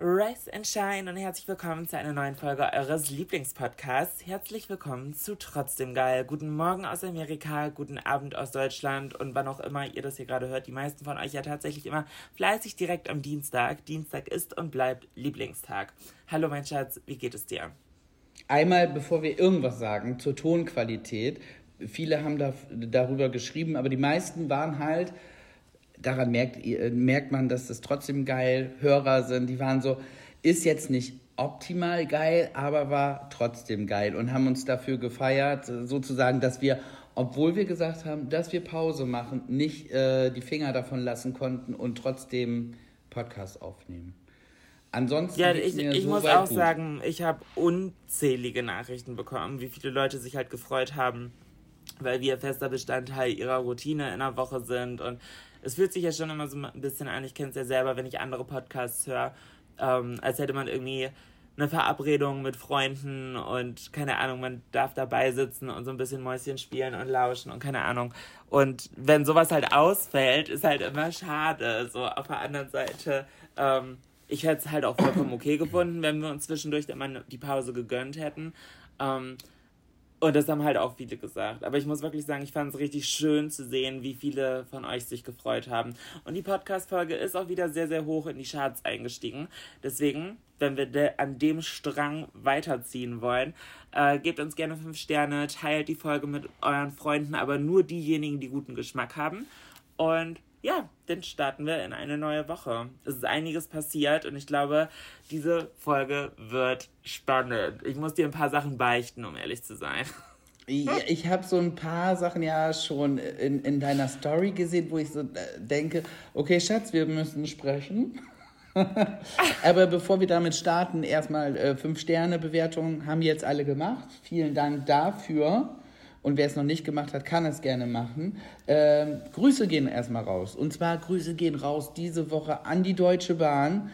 Rise and Shine und herzlich willkommen zu einer neuen Folge eures Lieblingspodcasts. Herzlich willkommen zu Trotzdem Geil. Guten Morgen aus Amerika, guten Abend aus Deutschland und wann auch immer ihr das hier gerade hört. Die meisten von euch ja tatsächlich immer fleißig direkt am Dienstag. Dienstag ist und bleibt Lieblingstag. Hallo mein Schatz, wie geht es dir? Einmal, bevor wir irgendwas sagen, zur Tonqualität. Viele haben da, darüber geschrieben, aber die meisten waren halt daran merkt, merkt man, dass das trotzdem geil Hörer sind. Die waren so, ist jetzt nicht optimal geil, aber war trotzdem geil und haben uns dafür gefeiert, sozusagen, dass wir, obwohl wir gesagt haben, dass wir Pause machen, nicht äh, die Finger davon lassen konnten und trotzdem Podcast aufnehmen. Ansonsten. Ja, ich, ich so muss auch gut. sagen, ich habe unzählige Nachrichten bekommen, wie viele Leute sich halt gefreut haben, weil wir fester Bestandteil ihrer Routine in der Woche sind und es fühlt sich ja schon immer so ein bisschen an, ich kenne es ja selber, wenn ich andere Podcasts höre, ähm, als hätte man irgendwie eine Verabredung mit Freunden und keine Ahnung, man darf dabei sitzen und so ein bisschen Mäuschen spielen und lauschen und keine Ahnung. Und wenn sowas halt ausfällt, ist halt immer schade. So auf der anderen Seite, ähm, ich hätte es halt auch vollkommen okay gefunden, wenn wir uns zwischendurch immer die Pause gegönnt hätten. Ähm, und das haben halt auch viele gesagt. Aber ich muss wirklich sagen, ich fand es richtig schön zu sehen, wie viele von euch sich gefreut haben. Und die Podcast-Folge ist auch wieder sehr, sehr hoch in die Charts eingestiegen. Deswegen, wenn wir de an dem Strang weiterziehen wollen, äh, gebt uns gerne fünf Sterne, teilt die Folge mit euren Freunden, aber nur diejenigen, die guten Geschmack haben. Und ja, dann starten wir in eine neue Woche. Es ist einiges passiert und ich glaube, diese Folge wird spannend. Ich muss dir ein paar Sachen beichten, um ehrlich zu sein. Ich, habe so ein paar Sachen ja schon in, in deiner Story gesehen, wo ich so äh, denke, okay, Schatz, wir müssen sprechen. Aber bevor wir damit starten, erstmal äh, fünf Sterne Bewertungen haben jetzt alle gemacht. Vielen Dank dafür. Und wer es noch nicht gemacht hat, kann es gerne machen. Ähm, Grüße gehen erstmal raus. Und zwar Grüße gehen raus diese Woche an die Deutsche Bahn.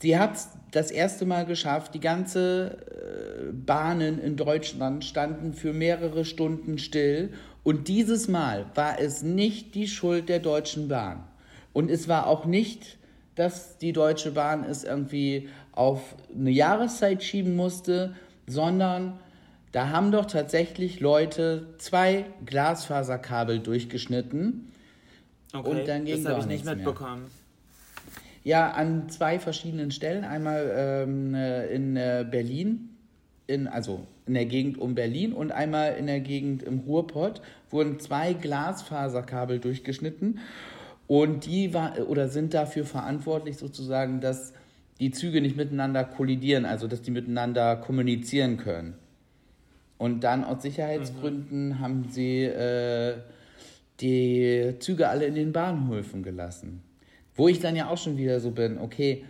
Sie hat es das erste Mal geschafft. Die ganze äh, Bahnen in Deutschland standen für mehrere Stunden still. Und dieses Mal war es nicht die Schuld der Deutschen Bahn. Und es war auch nicht, dass die Deutsche Bahn es irgendwie auf eine Jahreszeit schieben musste, sondern da haben doch tatsächlich Leute zwei Glasfaserkabel durchgeschnitten. Okay, und dann ging das habe ich nicht mitbekommen. Mehr. Ja, an zwei verschiedenen Stellen. Einmal ähm, äh, in äh, Berlin, in, also in der Gegend um Berlin und einmal in der Gegend im Ruhrpott wurden zwei Glasfaserkabel durchgeschnitten. Und die war, oder sind dafür verantwortlich sozusagen, dass die Züge nicht miteinander kollidieren, also dass die miteinander kommunizieren können. Und dann aus Sicherheitsgründen mhm. haben sie äh, die Züge alle in den Bahnhöfen gelassen. Wo ich dann ja auch schon wieder so bin, okay,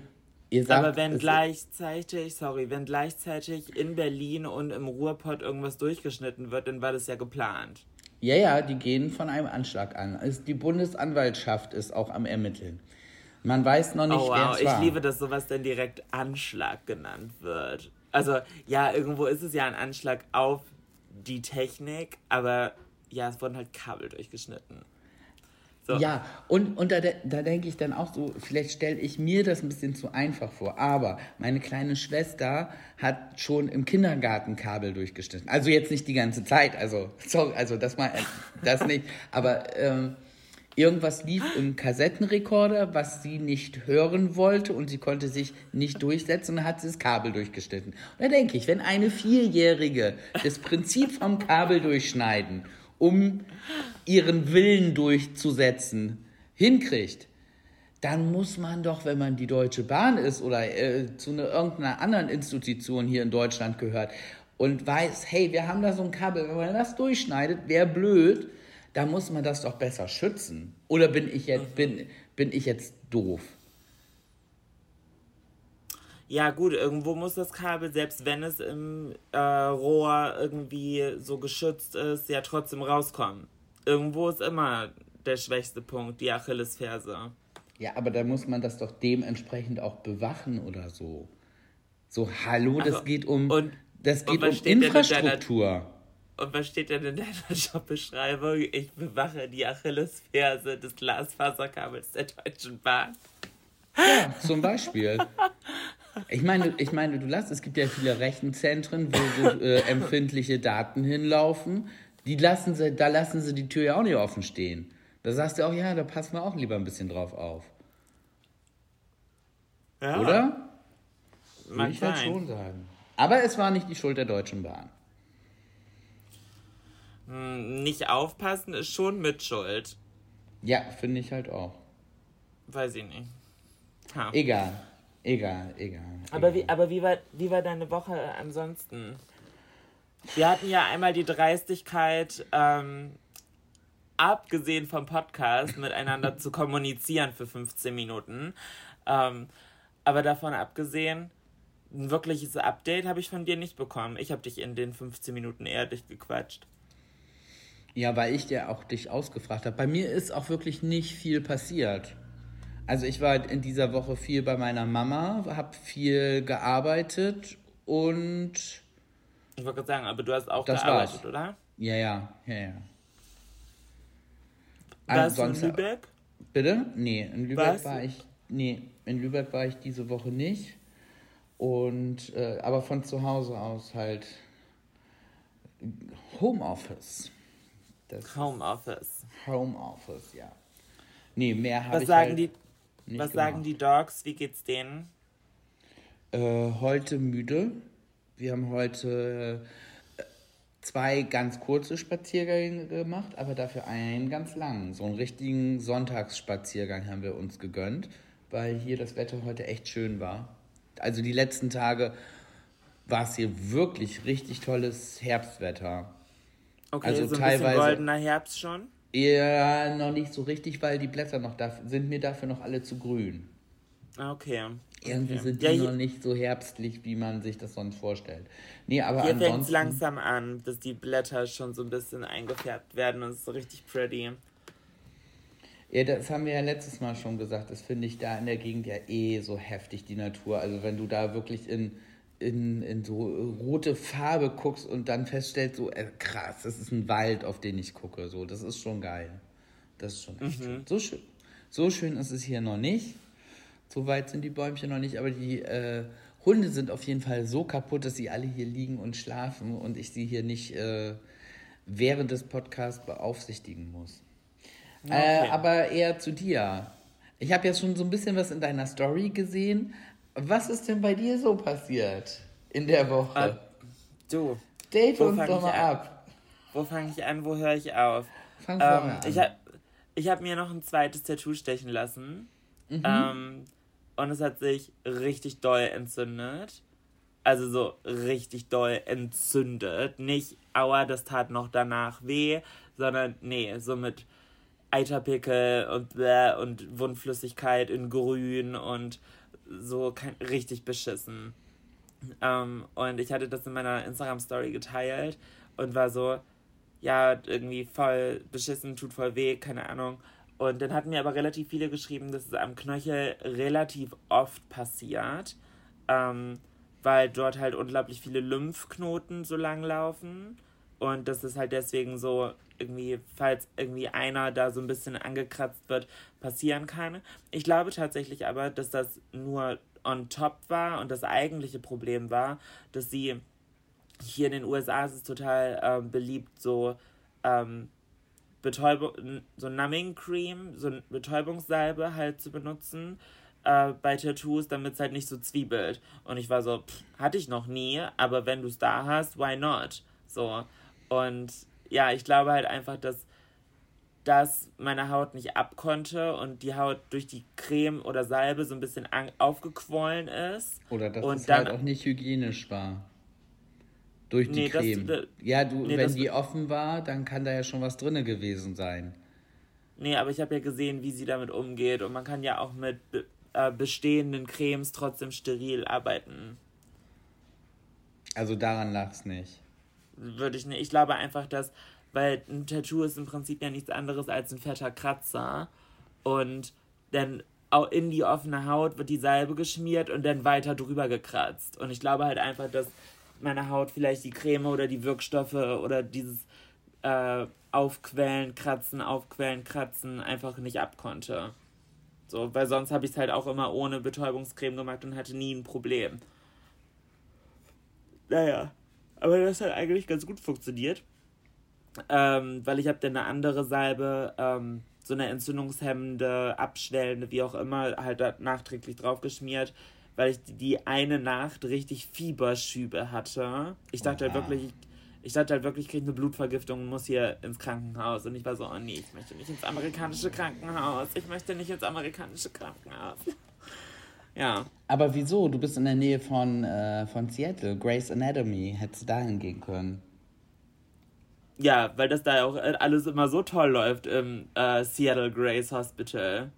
ihr sagt. Aber wenn gleichzeitig, sorry, wenn gleichzeitig in Berlin und im Ruhrpott irgendwas durchgeschnitten wird, dann war das ja geplant. Ja, ja, die gehen von einem Anschlag an. Die Bundesanwaltschaft ist auch am Ermitteln. Man weiß noch nicht, oh, wow. wer es war. Ich liebe, dass sowas dann direkt Anschlag genannt wird. Also ja, irgendwo ist es ja ein Anschlag auf die Technik, aber ja, es wurden halt Kabel durchgeschnitten. So. Ja, und, und da, da denke ich dann auch so, vielleicht stelle ich mir das ein bisschen zu einfach vor, aber meine kleine Schwester hat schon im Kindergarten Kabel durchgeschnitten. Also jetzt nicht die ganze Zeit, also sorry, also das mal das nicht, aber ähm, Irgendwas lief im Kassettenrekorder, was sie nicht hören wollte und sie konnte sich nicht durchsetzen und hat das Kabel durchgeschnitten. Und da denke ich, wenn eine Vierjährige das Prinzip vom Kabel durchschneiden, um ihren Willen durchzusetzen, hinkriegt, dann muss man doch, wenn man die Deutsche Bahn ist oder äh, zu einer, irgendeiner anderen Institution hier in Deutschland gehört und weiß, hey, wir haben da so ein Kabel, wenn man das durchschneidet, wäre blöd, da muss man das doch besser schützen. Oder bin ich jetzt, bin, bin ich jetzt doof? Ja, gut, irgendwo muss das Kabel, selbst wenn es im äh, Rohr irgendwie so geschützt ist, ja trotzdem rauskommen. Irgendwo ist immer der schwächste Punkt, die Achillesferse. Ja, aber da muss man das doch dementsprechend auch bewachen oder so. So, hallo, das geht um, das geht um Infrastruktur. Und was steht denn in deiner Jobbeschreibung? Ich bewache die Achillesferse des Glasfaserkabels der Deutschen Bahn. Ja, zum Beispiel. Ich meine, ich meine, du lass, es gibt ja viele Rechenzentren, wo so äh, empfindliche Daten hinlaufen. Die lassen sie, da lassen sie die Tür ja auch nicht offen stehen. Da sagst du auch, ja, da passen wir auch lieber ein bisschen drauf auf. Ja. Oder? Würde ich halt schon sagen. Aber es war nicht die Schuld der Deutschen Bahn. Hm, nicht aufpassen ist schon Mitschuld. Ja, finde ich halt auch. Weiß ich nicht. Ha. Egal, egal, egal. Aber, egal. Wie, aber wie, war, wie war deine Woche ansonsten? Wir hatten ja einmal die Dreistigkeit, ähm, abgesehen vom Podcast, miteinander zu kommunizieren für 15 Minuten. Ähm, aber davon abgesehen, ein wirkliches Update habe ich von dir nicht bekommen. Ich habe dich in den 15 Minuten eher gequatscht. Ja, weil ich dir auch dich ausgefragt habe. Bei mir ist auch wirklich nicht viel passiert. Also ich war in dieser Woche viel bei meiner Mama, habe viel gearbeitet und... Ich wollte gerade sagen, aber du hast auch gearbeitet, war's. oder? Ja, ja, ja, ja. Warst du in Lübeck? Bitte? Nee, in Lübeck Was? war ich... Nee, in Lübeck war ich diese Woche nicht. Und, äh, aber von zu Hause aus halt Homeoffice. Das Homeoffice. Homeoffice, ja. Nee, mehr habe ich sagen halt die, Was gemacht. sagen die Dogs? Wie geht's denen? Äh, heute müde. Wir haben heute äh, zwei ganz kurze Spaziergänge gemacht, aber dafür einen ganz langen. So einen richtigen Sonntagsspaziergang haben wir uns gegönnt, weil hier das Wetter heute echt schön war. Also die letzten Tage war es hier wirklich richtig tolles Herbstwetter. Okay, also so ein teilweise, goldener Herbst schon? Ja, noch nicht so richtig, weil die Blätter noch da, sind mir dafür noch alle zu grün. Ah, okay. Irgendwie okay. sind die ja, noch nicht so herbstlich, wie man sich das sonst vorstellt. Nee, aber hier fängt es langsam an, dass die Blätter schon so ein bisschen eingefärbt werden und es ist so richtig pretty. Ja, das haben wir ja letztes Mal schon gesagt. Das finde ich da in der Gegend ja eh so heftig, die Natur. Also wenn du da wirklich in in, in so rote Farbe guckst und dann feststellst, so äh, krass, das ist ein Wald, auf den ich gucke. So, das ist schon geil. Das ist schon echt mhm. schön. So schön. So schön ist es hier noch nicht. So weit sind die Bäumchen noch nicht, aber die äh, Hunde sind auf jeden Fall so kaputt, dass sie alle hier liegen und schlafen und ich sie hier nicht äh, während des Podcasts beaufsichtigen muss. Äh, okay. aber eher zu dir. Ich habe ja schon so ein bisschen was in deiner Story gesehen, was ist denn bei dir so passiert in der Woche? Uh, du. Date uns doch mal ab. Wo fange ich an, wo höre ich auf? Fang ähm, an. Ich habe ich hab mir noch ein zweites Tattoo stechen lassen. Mhm. Ähm, und es hat sich richtig doll entzündet. Also so richtig doll entzündet. Nicht, aua, das tat noch danach weh, sondern nee, so mit Eiterpickel und bläh und Wundflüssigkeit in grün und so kein, richtig beschissen. Ähm, und ich hatte das in meiner Instagram-Story geteilt und war so, ja, irgendwie voll beschissen, tut voll weh, keine Ahnung. Und dann hatten mir aber relativ viele geschrieben, dass es am Knöchel relativ oft passiert, ähm, weil dort halt unglaublich viele Lymphknoten so lang laufen. Und das ist halt deswegen so irgendwie, falls irgendwie einer da so ein bisschen angekratzt wird, passieren kann. Ich glaube tatsächlich aber, dass das nur on top war und das eigentliche Problem war, dass sie hier in den USA ist es total ähm, beliebt, so ähm, Betäubung, so Numbing Cream, so Betäubungssalbe halt zu benutzen äh, bei Tattoos, damit es halt nicht so zwiebelt. Und ich war so, pff, hatte ich noch nie, aber wenn du es da hast, why not? So. Und ja, ich glaube halt einfach, dass das meine Haut nicht abkonnte und die Haut durch die Creme oder Salbe so ein bisschen aufgequollen ist. Oder dass und es dann, halt auch nicht hygienisch war. Durch die nee, Creme. Das, ja, du, nee, wenn die offen war, dann kann da ja schon was drin gewesen sein. Nee, aber ich habe ja gesehen, wie sie damit umgeht und man kann ja auch mit äh, bestehenden Cremes trotzdem steril arbeiten. Also daran lag es nicht. Würde ich nicht. Ich glaube einfach, dass, weil ein Tattoo ist im Prinzip ja nichts anderes als ein fetter Kratzer und dann auch in die offene Haut wird die Salbe geschmiert und dann weiter drüber gekratzt. Und ich glaube halt einfach, dass meine Haut vielleicht die Creme oder die Wirkstoffe oder dieses äh, Aufquellen, Kratzen, Aufquellen, Kratzen einfach nicht abkonnte. So, weil sonst habe ich es halt auch immer ohne Betäubungscreme gemacht und hatte nie ein Problem. Naja, aber das hat eigentlich ganz gut funktioniert. Ähm, weil ich habe dann eine andere Salbe, ähm, so eine entzündungshemmende, abschwellende, wie auch immer, halt nachträglich draufgeschmiert, weil ich die eine Nacht richtig Fieberschübe hatte. Ich dachte halt wirklich, ich ich dachte halt wirklich, ich kriege eine Blutvergiftung und muss hier ins Krankenhaus. Und ich war so, oh nee, ich möchte nicht ins amerikanische Krankenhaus. Ich möchte nicht ins amerikanische Krankenhaus. Ja. Aber wieso? Du bist in der Nähe von, äh, von Seattle. Grace Anatomy. Hättest du dahin gehen können. Ja, weil das da auch alles immer so toll läuft im äh, Seattle Grace Hospital.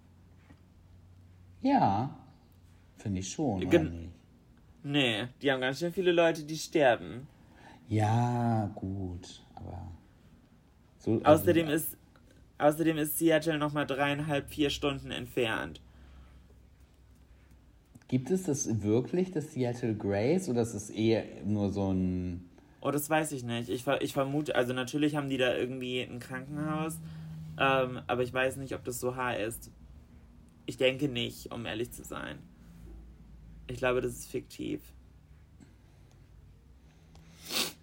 Ja, finde ich schon. Gen Nee, die haben ganz schön viele Leute, die sterben. Ja, gut, aber so. Also außerdem ist außerdem ist Seattle noch mal dreieinhalb vier Stunden entfernt. Gibt es das wirklich, das Seattle Grace, oder ist es eher nur so ein. Oh, das weiß ich nicht. Ich, ich vermute, also natürlich haben die da irgendwie ein Krankenhaus, ähm, aber ich weiß nicht, ob das so heißt. Ich denke nicht, um ehrlich zu sein. Ich glaube, das ist fiktiv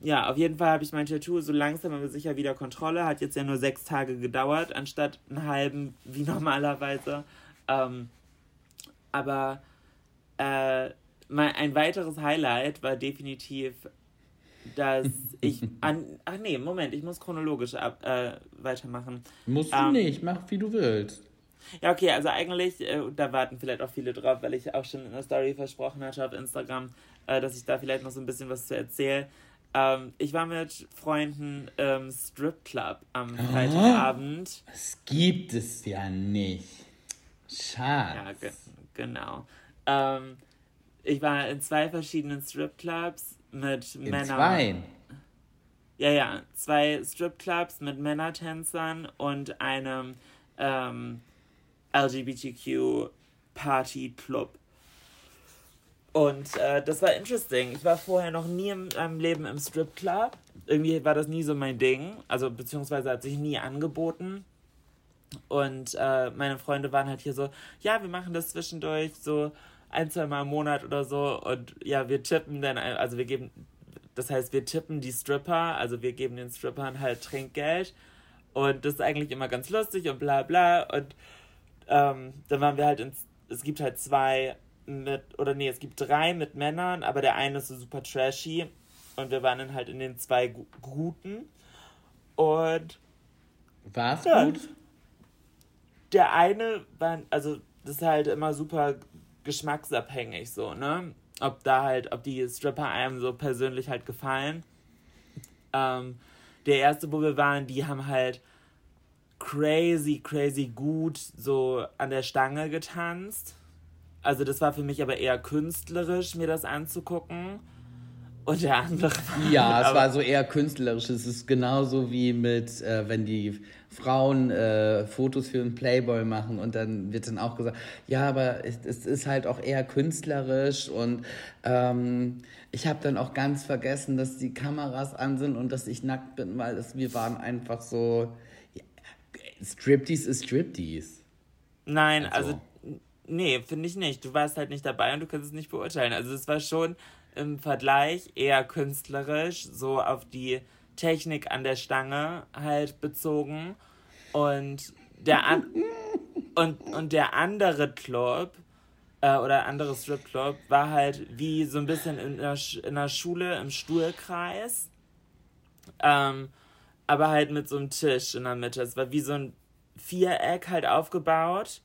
ja, auf jeden Fall habe ich mein Tattoo so langsam aber sicher wieder Kontrolle. Hat jetzt ja nur sechs Tage gedauert, anstatt einen halben, wie normalerweise. Ähm, aber äh, mein, ein weiteres Highlight war definitiv, dass ich an. Ach nee, Moment, ich muss chronologisch ab, äh, weitermachen. Musst ähm, du nicht, mach wie du willst. Ja, okay, also eigentlich, äh, da warten vielleicht auch viele drauf, weil ich auch schon in der Story versprochen hatte auf Instagram, äh, dass ich da vielleicht noch so ein bisschen was zu erzähle. Ähm, ich war mit Freunden im Strip Club am Freitagabend. Das gibt es ja nicht. Schade. Ja, ge genau. Ähm, ich war in zwei verschiedenen Strip Clubs mit in Männern. Zwei? Ja, ja. Zwei Strip Clubs mit Männertänzern und einem ähm, LGBTQ Party Club. Und äh, das war interesting. Ich war vorher noch nie in meinem Leben im Stripclub. Irgendwie war das nie so mein Ding. Also, beziehungsweise hat sich nie angeboten. Und äh, meine Freunde waren halt hier so, ja, wir machen das zwischendurch so ein, zwei Mal im Monat oder so. Und ja, wir tippen dann, also wir geben, das heißt, wir tippen die Stripper, also wir geben den Strippern halt Trinkgeld. Und das ist eigentlich immer ganz lustig und bla bla. Und ähm, dann waren wir halt ins, es gibt halt zwei mit, oder nee, es gibt drei mit Männern, aber der eine ist so super trashy. Und wir waren dann halt in den zwei guten. Und. War es ja, gut? Der eine war, also, das ist halt immer super geschmacksabhängig so, ne? Ob da halt, ob die Stripper einem so persönlich halt gefallen. Ähm, der erste, wo wir waren, die haben halt crazy, crazy gut so an der Stange getanzt. Also das war für mich aber eher künstlerisch, mir das anzugucken. Und der andere war Ja, es war so eher künstlerisch. Es ist genauso wie mit, äh, wenn die Frauen äh, Fotos für einen Playboy machen und dann wird dann auch gesagt, ja, aber es, es ist halt auch eher künstlerisch und ähm, ich habe dann auch ganz vergessen, dass die Kameras an sind und dass ich nackt bin, weil es, wir waren einfach so, ja, Striptease ist Striptease. Nein, also, also Nee, finde ich nicht. Du warst halt nicht dabei und du kannst es nicht beurteilen. Also es war schon im Vergleich eher künstlerisch, so auf die Technik an der Stange halt bezogen. Und der, an und, und der andere Club äh, oder andere Stripclub war halt wie so ein bisschen in der, in der Schule im Stuhlkreis. Ähm, aber halt mit so einem Tisch in der Mitte. Es war wie so ein Viereck halt aufgebaut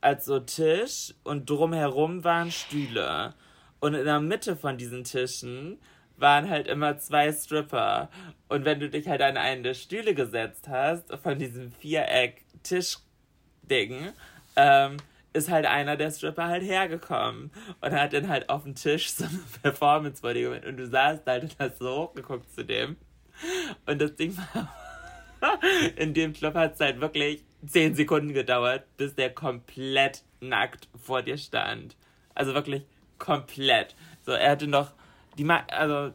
als so Tisch und drumherum waren Stühle. Und in der Mitte von diesen Tischen waren halt immer zwei Stripper. Und wenn du dich halt an einen der Stühle gesetzt hast, von diesem Viereck-Tisch-Ding, ähm, ist halt einer der Stripper halt hergekommen und hat dann halt auf dem Tisch so eine Performance vor dir gemacht. Und du saßt halt und hast so hochgeguckt zu dem. Und das Ding war, in dem Club hat es halt wirklich zehn Sekunden gedauert, bis der komplett nackt vor dir stand. Also wirklich komplett. So, er hatte noch die, also,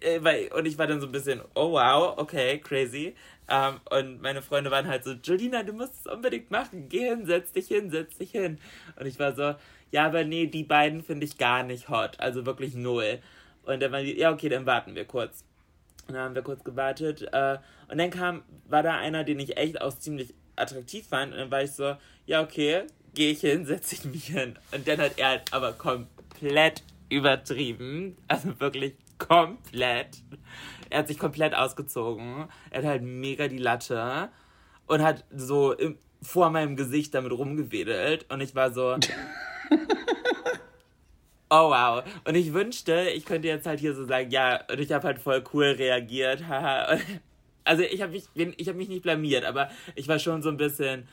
äh, und ich war dann so ein bisschen, oh wow, okay, crazy. Um, ähm, und meine Freunde waren halt so, Jolina, du musst es unbedingt machen. Geh hin, setz dich hin, setz dich hin. Und ich war so, ja, aber nee, die beiden finde ich gar nicht hot. Also wirklich null. Und dann war die, ja, okay, dann warten wir kurz. Und dann haben wir kurz gewartet. Äh, und dann kam, war da einer, den ich echt auch ziemlich attraktiv fand. Und dann war ich so, ja, okay, gehe ich hin, setze ich mich hin. Und dann hat er halt aber komplett übertrieben. Also wirklich komplett. Er hat sich komplett ausgezogen. Er hat halt mega die Latte und hat so im, vor meinem Gesicht damit rumgewedelt. Und ich war so. Oh wow. Und ich wünschte, ich könnte jetzt halt hier so sagen, ja, und ich habe halt voll cool reagiert. also ich habe mich, ich habe mich nicht blamiert, aber ich war schon so ein bisschen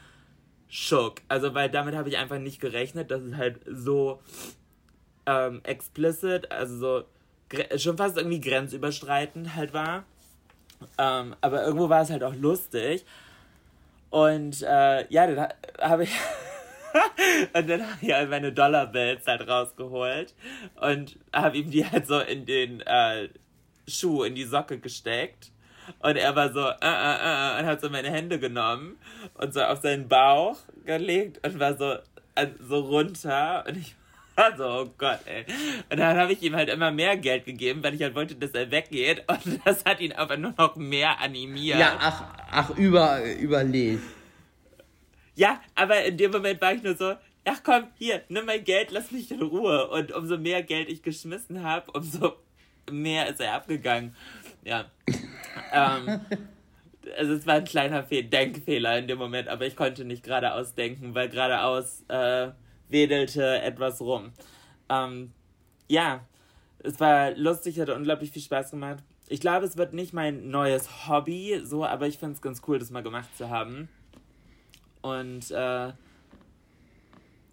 schock. Also weil damit habe ich einfach nicht gerechnet, dass es halt so ähm, explicit, also so schon fast irgendwie grenzüberschreitend halt war. Ähm, aber irgendwo war es halt auch lustig. Und äh, ja, dann habe ich. und dann habe ich halt meine Dollarbills halt rausgeholt und habe ihm die halt so in den äh, Schuh, in die Socke gesteckt. Und er war so, äh, äh, äh, und hat so meine Hände genommen und so auf seinen Bauch gelegt und war so, äh, so runter. Und ich also, oh Gott, ey. Und dann habe ich ihm halt immer mehr Geld gegeben, weil ich halt wollte, dass er weggeht. Und das hat ihn aber nur noch mehr animiert. Ja, ach, ach, über, überlegt. Ja, aber in dem Moment war ich nur so, ach komm, hier, nimm mein Geld, lass mich in Ruhe. Und umso mehr Geld ich geschmissen habe, umso mehr ist er abgegangen. Ja. ähm, also es war ein kleiner Fe Denkfehler in dem Moment, aber ich konnte nicht geradeaus denken, weil geradeaus äh, wedelte etwas rum. Ähm, ja, es war lustig, hat unglaublich viel Spaß gemacht. Ich glaube, es wird nicht mein neues Hobby, so, aber ich finde es ganz cool, das mal gemacht zu haben. Und äh,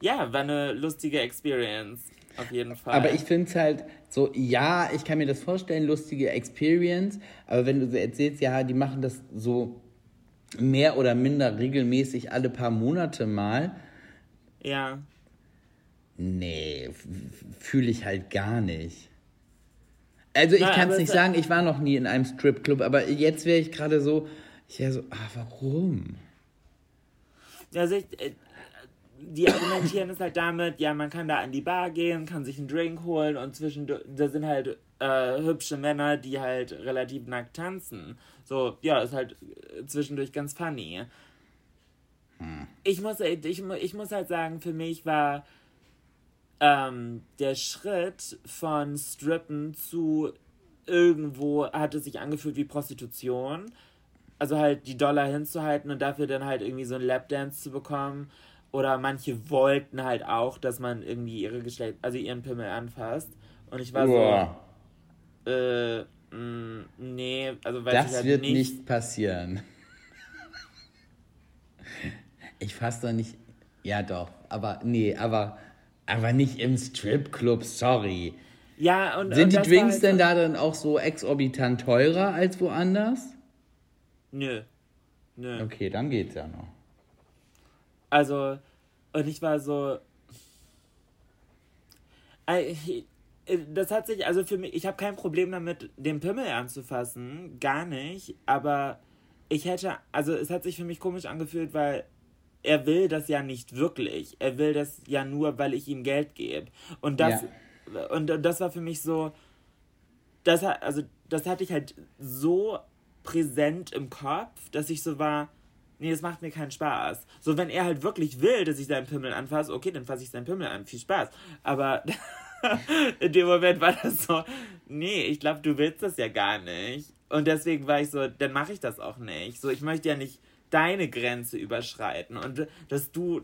ja, war eine lustige Experience. Auf jeden Fall. Aber ich finde es halt so, ja, ich kann mir das vorstellen, lustige Experience. Aber wenn du so erzählst, ja, die machen das so mehr oder minder regelmäßig alle paar Monate mal. Ja. Nee, fühle ich halt gar nicht. Also ich kann es nicht sagen, ich war noch nie in einem Stripclub, aber jetzt wäre ich gerade so, ich wäre so, ah, warum? Also ich, äh, die argumentieren es halt damit, ja, man kann da an die Bar gehen, kann sich einen Drink holen und zwischendurch, da sind halt äh, hübsche Männer, die halt relativ nackt tanzen. So, ja, ist halt äh, zwischendurch ganz funny. Hm. Ich, muss, ich, ich muss halt sagen, für mich war ähm, der Schritt von Strippen zu irgendwo hat es sich angefühlt wie Prostitution. Also halt die Dollar hinzuhalten und dafür dann halt irgendwie so ein Lapdance zu bekommen. Oder manche wollten halt auch, dass man irgendwie ihre Geschlecht, also ihren Pimmel anfasst. Und ich war Uah. so, äh, mh, mm, nee, also weil Das halt wird nicht, nicht passieren. Ich fasse doch nicht, ja doch, aber nee, aber aber nicht im Stripclub, sorry. Ja, und. Sind und die Drinks halt denn da dann auch so exorbitant teurer als woanders? Nö. Nö. Okay, dann geht's ja noch. Also, und ich war so. Das hat sich, also für mich, ich habe kein Problem damit, den Pimmel anzufassen, gar nicht, aber ich hätte, also es hat sich für mich komisch angefühlt, weil er will das ja nicht wirklich. Er will das ja nur, weil ich ihm Geld gebe. Und das, ja. und das war für mich so, das, also, das hatte ich halt so präsent im Kopf, dass ich so war, nee, es macht mir keinen Spaß. So, wenn er halt wirklich will, dass ich seinen Pimmel anfasse, okay, dann fasse ich seinen Pimmel an, viel Spaß. Aber in dem Moment war das so, nee, ich glaube, du willst das ja gar nicht. Und deswegen war ich so, dann mache ich das auch nicht. So, ich möchte ja nicht deine Grenze überschreiten. Und dass du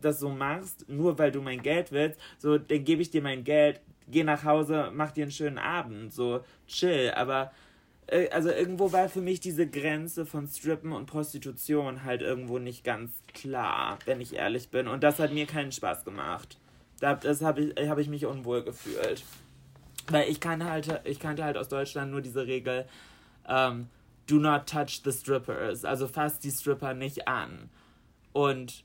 das so machst, nur weil du mein Geld willst, so, dann gebe ich dir mein Geld, geh nach Hause, mach dir einen schönen Abend, so, chill. Aber, äh, also irgendwo war für mich diese Grenze von Strippen und Prostitution halt irgendwo nicht ganz klar, wenn ich ehrlich bin. Und das hat mir keinen Spaß gemacht. Das habe ich, hab ich mich unwohl gefühlt. Weil ich kannte halt, ich kannte halt aus Deutschland nur diese Regel, ähm, do not touch the strippers. Also fass die Stripper nicht an. Und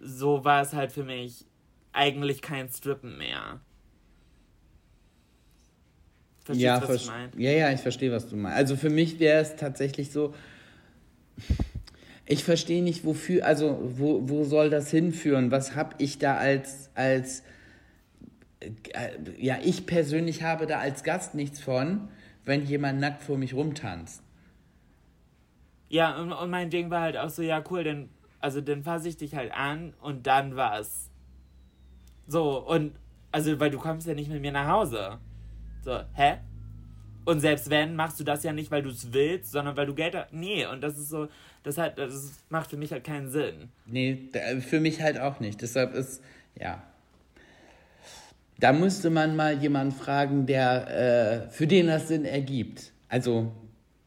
so war es halt für mich eigentlich kein Strippen mehr. Verstehst ja, du, was ich meine? Ja, ja, ich verstehe, was du meinst. Also für mich wäre es tatsächlich so, ich verstehe nicht, wofür, also wo, wo soll das hinführen? Was habe ich da als, als, äh, ja, ich persönlich habe da als Gast nichts von, wenn jemand nackt vor mich rumtanzt. Ja, und, und mein Ding war halt auch so, ja, cool, dann, also dann fasse ich dich halt an und dann war's. So, und, also, weil du kommst ja nicht mit mir nach Hause. So, hä? Und selbst wenn, machst du das ja nicht, weil du es willst, sondern weil du Geld hast. Nee, und das ist so, das, hat, das macht für mich halt keinen Sinn. Nee, für mich halt auch nicht. Deshalb ist, ja. Da müsste man mal jemanden fragen, der, äh, für den das Sinn ergibt. Also,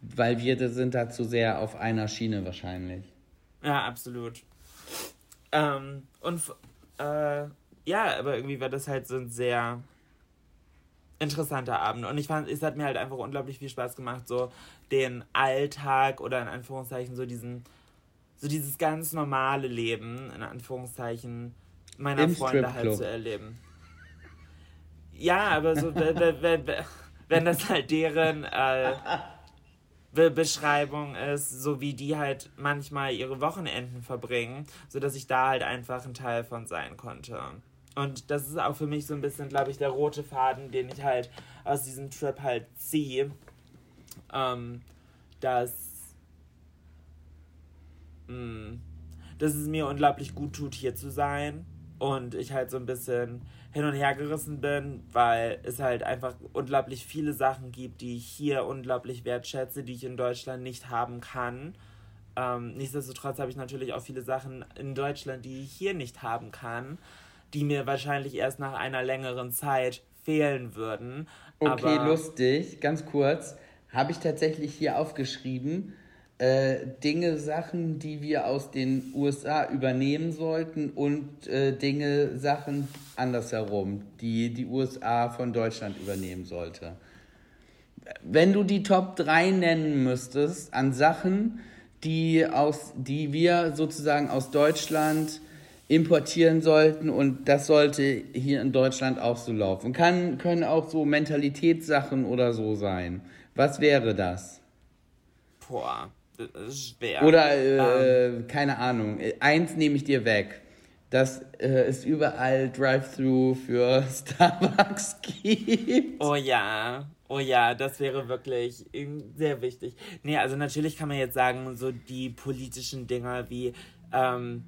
weil wir sind da zu sehr auf einer Schiene wahrscheinlich. Ja, absolut. Ähm, und äh, ja, aber irgendwie war das halt so ein sehr interessanter Abend. Und ich fand, es hat mir halt einfach unglaublich viel Spaß gemacht, so den Alltag oder in Anführungszeichen so diesen, so dieses ganz normale Leben, in Anführungszeichen, meiner Im Freunde halt zu erleben. Ja, aber so, wenn, das halt deren äh, Be Beschreibung ist, so wie die halt manchmal ihre Wochenenden verbringen, sodass ich da halt einfach ein Teil von sein konnte. Und das ist auch für mich so ein bisschen, glaube ich, der rote Faden, den ich halt aus diesem Trip halt ziehe. Ähm, dass, mh, hm, dass es mir unglaublich gut tut, hier zu sein. Und ich halt so ein bisschen hin und her gerissen bin, weil es halt einfach unglaublich viele Sachen gibt, die ich hier unglaublich wertschätze, die ich in Deutschland nicht haben kann. Ähm, nichtsdestotrotz habe ich natürlich auch viele Sachen in Deutschland, die ich hier nicht haben kann die mir wahrscheinlich erst nach einer längeren Zeit fehlen würden. Okay, Aber lustig, ganz kurz. Habe ich tatsächlich hier aufgeschrieben, Dinge, Sachen, die wir aus den USA übernehmen sollten und äh, Dinge, Sachen andersherum, die die USA von Deutschland übernehmen sollte. Wenn du die Top 3 nennen müsstest an Sachen, die, aus, die wir sozusagen aus Deutschland importieren sollten und das sollte hier in Deutschland auch so laufen. Kann, können auch so Mentalitätssachen oder so sein. Was wäre das? Boah, schwer. Oder, äh. Ähm. keine Ahnung, eins nehme ich dir weg. Dass äh, es überall Drive-Thru für Starbucks gibt. Oh ja, Oh ja, das wäre wirklich sehr wichtig. Nee, also natürlich kann man jetzt sagen, so die politischen Dinger wie ähm,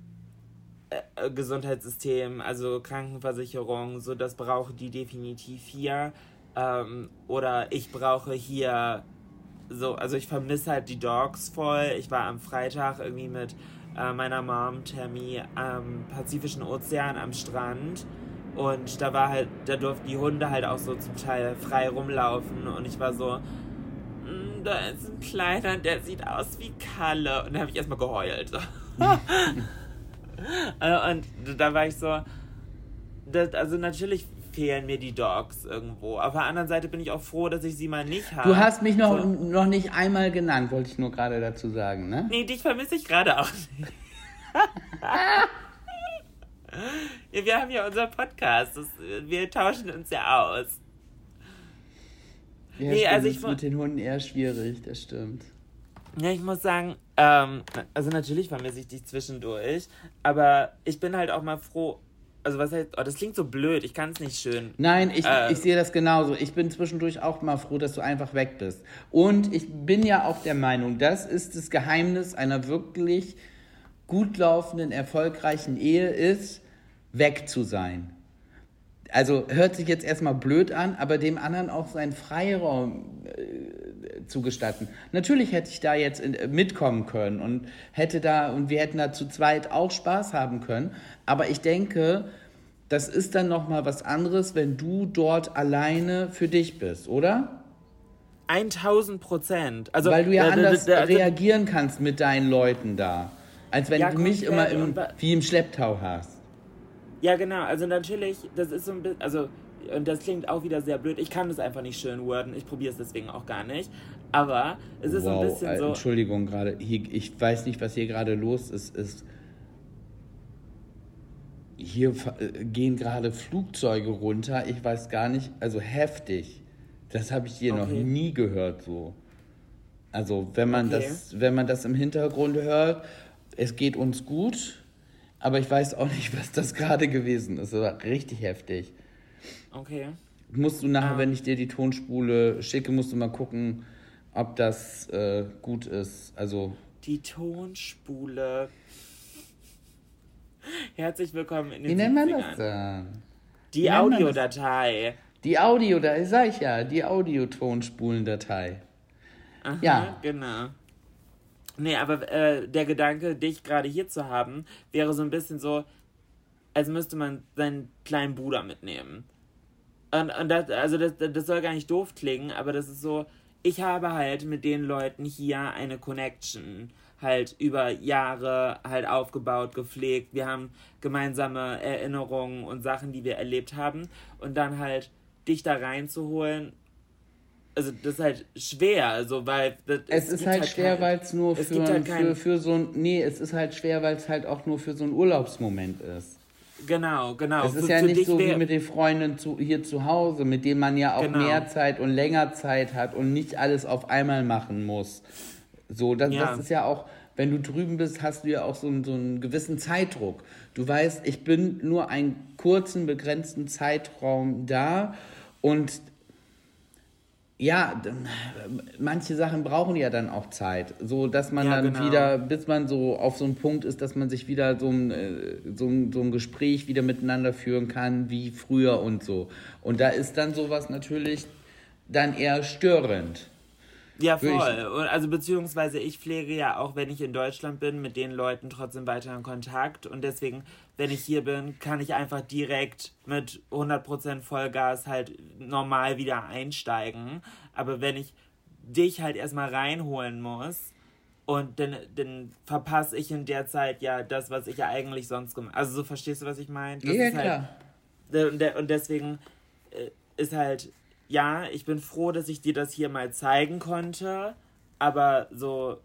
äh, Gesundheitssystem, also Krankenversicherung, so das brauchen die definitiv hier. Ähm, oder ich brauche hier so, also ich vermisse halt die Dogs voll. Ich war am Freitag irgendwie mit äh, meiner Mom, Tammy, am Pazifischen Ozean am Strand. Und da war halt, da durften die Hunde halt auch so zum Teil frei rumlaufen. Und ich war so, mm, da ist ein kleiner, der sieht aus wie Kalle. Und da habe ich erstmal geheult. Äh, und da war ich so, das, also natürlich fehlen mir die Dogs irgendwo. Auf der anderen Seite bin ich auch froh, dass ich sie mal nicht habe. Du hast mich noch, so. noch nicht einmal genannt, wollte ich nur gerade dazu sagen, ne? Nee, dich vermisse ich gerade auch nicht. ja, wir haben ja unser Podcast. Das, wir tauschen uns ja aus. Ja, nee, stimmt, also ich ist mit den Hunden eher schwierig, das stimmt. Ja, ich muss sagen, ähm, also natürlich vermisse ich dich zwischendurch, aber ich bin halt auch mal froh. Also was heißt, oh, das klingt so blöd, ich kann es nicht schön. Nein, ich, äh, ich sehe das genauso. Ich bin zwischendurch auch mal froh, dass du einfach weg bist. Und ich bin ja auch der Meinung, das ist das Geheimnis einer wirklich gut laufenden, erfolgreichen Ehe ist, weg zu sein. Also hört sich jetzt erstmal blöd an, aber dem anderen auch seinen Freiraum äh, zu gestatten. Natürlich hätte ich da jetzt mitkommen können und hätte da und wir hätten da zu zweit auch Spaß haben können. Aber ich denke, das ist dann noch mal was anderes, wenn du dort alleine für dich bist, oder? 1000 Prozent. Also, Weil du ja anders reagieren kannst mit deinen Leuten da, als wenn Ja, du mich immer im, wie im Schlepptau hast. Ja, genau. Also natürlich, das ist so ein bisschen, also, das klingt auch wieder sehr blöd. Ich kann das einfach nicht schön worden. Ich probiere es deswegen auch gar nicht. Aber es ist so ein bisschen so. Entschuldigung gerade. Ich weiß nicht, was hier gerade los ist. ist hier gehen gerade Flugzeuge runter. Ich weiß gar nicht, also heftig. Das habe ich hier noch Okay. nie gehört so. Also wenn man Okay. das, wenn man das im Hintergrund hört, es geht uns gut, aber ich weiß auch nicht, was das gerade gewesen ist. Das war richtig heftig. Okay. Musst du nachher, Ah. wenn ich dir die Tonspule schicke, musst du mal gucken, ob das äh, gut ist. Also, Die Tonspule. Herzlich willkommen in den wie nennt man 70ern. das dann? Die? Audiodatei. Die Audio, da sag ich ja, die Audiotonspulendatei. Aha, Ja. Genau. Nee, aber äh, der Gedanke, dich gerade hier zu haben, wäre so ein bisschen so, als müsste man seinen kleinen Bruder mitnehmen. Und, und das, also das, das soll gar nicht doof klingen, aber das ist so, ich habe halt mit den Leuten hier eine Connection halt über Jahre halt aufgebaut, gepflegt. Wir haben gemeinsame Erinnerungen und Sachen, die wir erlebt haben. Und dann halt dich da reinzuholen, also das ist halt schwer, also weil das, Es ist gibt halt schwer, weil es nur es für, halt für, für so ein. Nee, es ist halt schwer, weil es halt auch nur für so einen Urlaubsmoment ist. Genau, genau. Es ist Für- ja für nicht so wie mit den Freunden zu, hier zu Hause, mit denen man ja auch Genau. mehr Zeit und länger Zeit hat und nicht alles auf einmal machen muss. So, das, Ja. das ist ja auch, wenn du drüben bist, hast du ja auch so, einen- so einen gewissen Zeitdruck. Du weißt, ich bin nur einen kurzen, begrenzten Zeitraum da und ja, manche Sachen brauchen ja dann auch Zeit, so dass man Ja, dann genau. wieder, bis man so auf so einen Punkt ist, dass man sich wieder so ein, äh, so ein, so ein Gespräch wieder miteinander führen kann wie früher und so. Und da ist dann sowas natürlich dann eher störend. Ja, ich- voll. Und Also beziehungsweise ich pflege ja auch, wenn ich in Deutschland bin, mit den Leuten trotzdem weiter in Kontakt. Und deswegen, wenn ich hier bin, kann ich einfach direkt mit 100% Vollgas halt normal wieder einsteigen. Aber wenn ich dich halt erstmal reinholen muss und dann, dann verpasse ich in der Zeit ja das, was ich ja eigentlich sonst gemacht Also so verstehst du, was ich meine? Das ja, halt- klar. Und, de- und deswegen äh, ist halt, ja, ich bin froh, dass ich dir das hier mal zeigen konnte, aber so.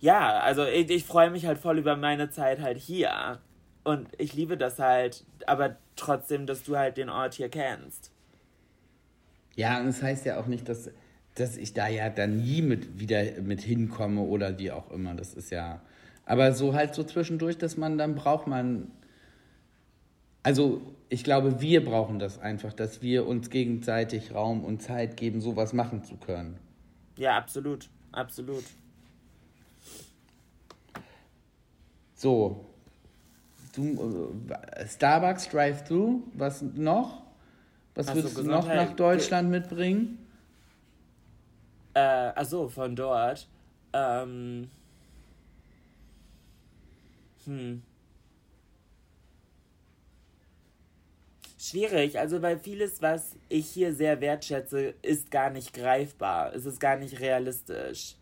Ja, also ich, ich freue mich halt voll über meine Zeit halt hier. Und ich liebe das halt, aber trotzdem, dass du halt den Ort hier kennst. Ja, und das heißt ja auch nicht, dass, dass ich da ja dann nie mit, wieder mit hinkomme oder wie auch immer. Das ist ja. Aber so halt so zwischendurch, dass man dann braucht man. Also, ich glaube, wir brauchen das einfach, dass wir uns gegenseitig Raum und Zeit geben, sowas machen zu können. Ja, absolut. Absolut. So. Du, äh, Starbucks Drive-Thru, was noch? Was würdest du noch nach Deutschland mitbringen? Äh, achso, von dort. Ähm. Hm. Schwierig, also weil vieles, was ich hier sehr wertschätze, ist gar nicht greifbar. Es ist gar nicht realistisch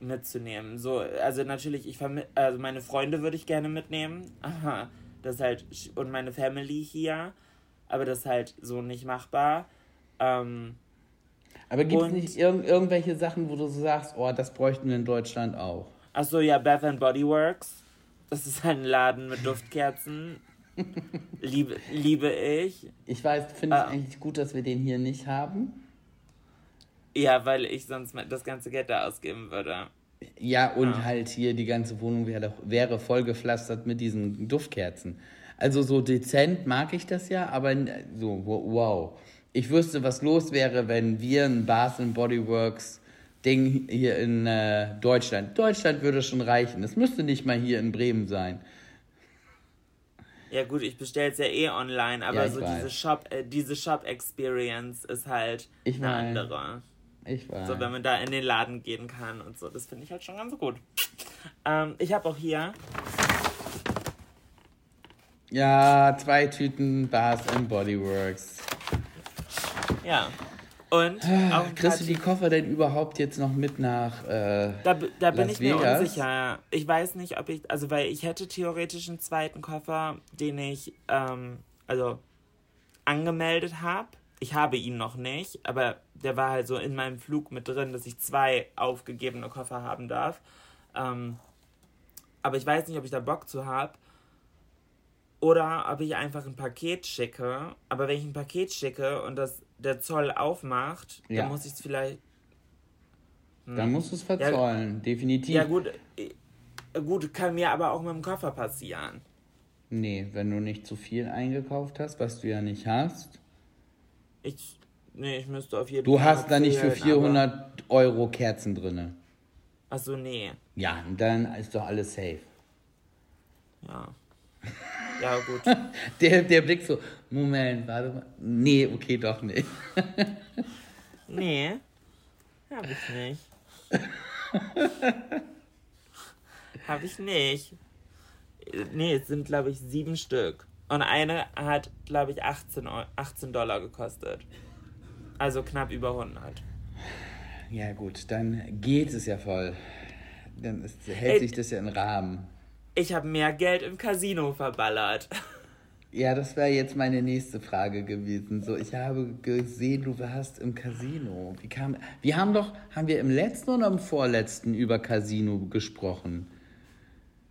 mitzunehmen. So, also natürlich, ich also meine Freunde würde ich gerne mitnehmen. Aha, das halt und meine Family hier, aber das ist halt so nicht machbar. Ähm, Aber gibt es nicht irg irgendwelche Sachen, wo du so sagst, oh, das bräuchten wir in Deutschland auch? Achso, ja, Bath and Body Works. Das ist ein Laden mit Duftkerzen. Liebe, liebe ich. Ich weiß, finde ich Ah. eigentlich gut, dass wir den hier nicht haben. Ja, weil ich sonst das ganze Geld da ausgeben würde. Ja, und Ah. halt hier die ganze Wohnung wäre, wäre vollgepflastert mit diesen Duftkerzen. Also so dezent mag ich das ja, aber so, wo- wow. Ich wüsste, was los wäre, wenn wir ein Bath and Body Works Ding hier in äh, Deutschland. Deutschland würde schon reichen. Es müsste nicht mal hier in Bremen sein. Ja gut, ich bestelle es ja eh online, aber Ja, so weiß. diese Shop, äh, diese Shop-Experience ist halt Ich eine weiß. andere. Ich weiß. So, wenn man da in den Laden gehen kann und so. Das finde ich halt schon ganz gut. Ähm, ich habe auch hier, ja, zwei Tüten Bath and Bodyworks. ja. Und Ah, Kriegst du die Koffer denn überhaupt jetzt noch mit nach... Äh, Da, da bin Las ich mir Vegas? unsicher. Ich weiß nicht, ob ich, also weil ich hätte theoretisch einen zweiten Koffer, den ich, ähm, also angemeldet habe. Ich habe ihn noch nicht, aber der war halt so in meinem Flug mit drin, dass ich zwei aufgegebene Koffer haben darf. Ähm, aber ich weiß nicht, ob ich da Bock zu habe. Oder ob ich einfach ein Paket schicke. Aber wenn ich ein Paket schicke und das der Zoll aufmacht, Ja. dann muss ich es vielleicht dann musst du es verzollen, definitiv. Ja, gut. äh, Gut, kann mir aber auch mit dem Koffer passieren. Nee, wenn du nicht zu viel eingekauft hast, was du ja nicht hast. Ich. Nee, ich müsste auf jeden Du Fall. hast da nicht für zählen, aber- 400 Euro Kerzen drinne. Achso, nee. Ja, dann ist doch alles safe. Ja. Ja, gut. Der, der Blick so, Moment, warte mal. Nee, okay, doch nicht. Nee. Hab ich nicht. Hab ich nicht. Nee, es sind, glaube ich, sieben Stück. Und eine hat, glaube ich, 18, Eu- 18 Dollar gekostet. Also knapp über 100. Ja gut, dann geht es ja voll. Dann ist, hält Ey. sich das ja in Rahmen. Ich habe mehr Geld im Casino verballert. Ja, das wäre jetzt meine nächste Frage gewesen. So, ich habe gesehen, du warst im Casino. Wie kam? Wir haben doch, haben wir im letzten oder im vorletzten über Casino gesprochen,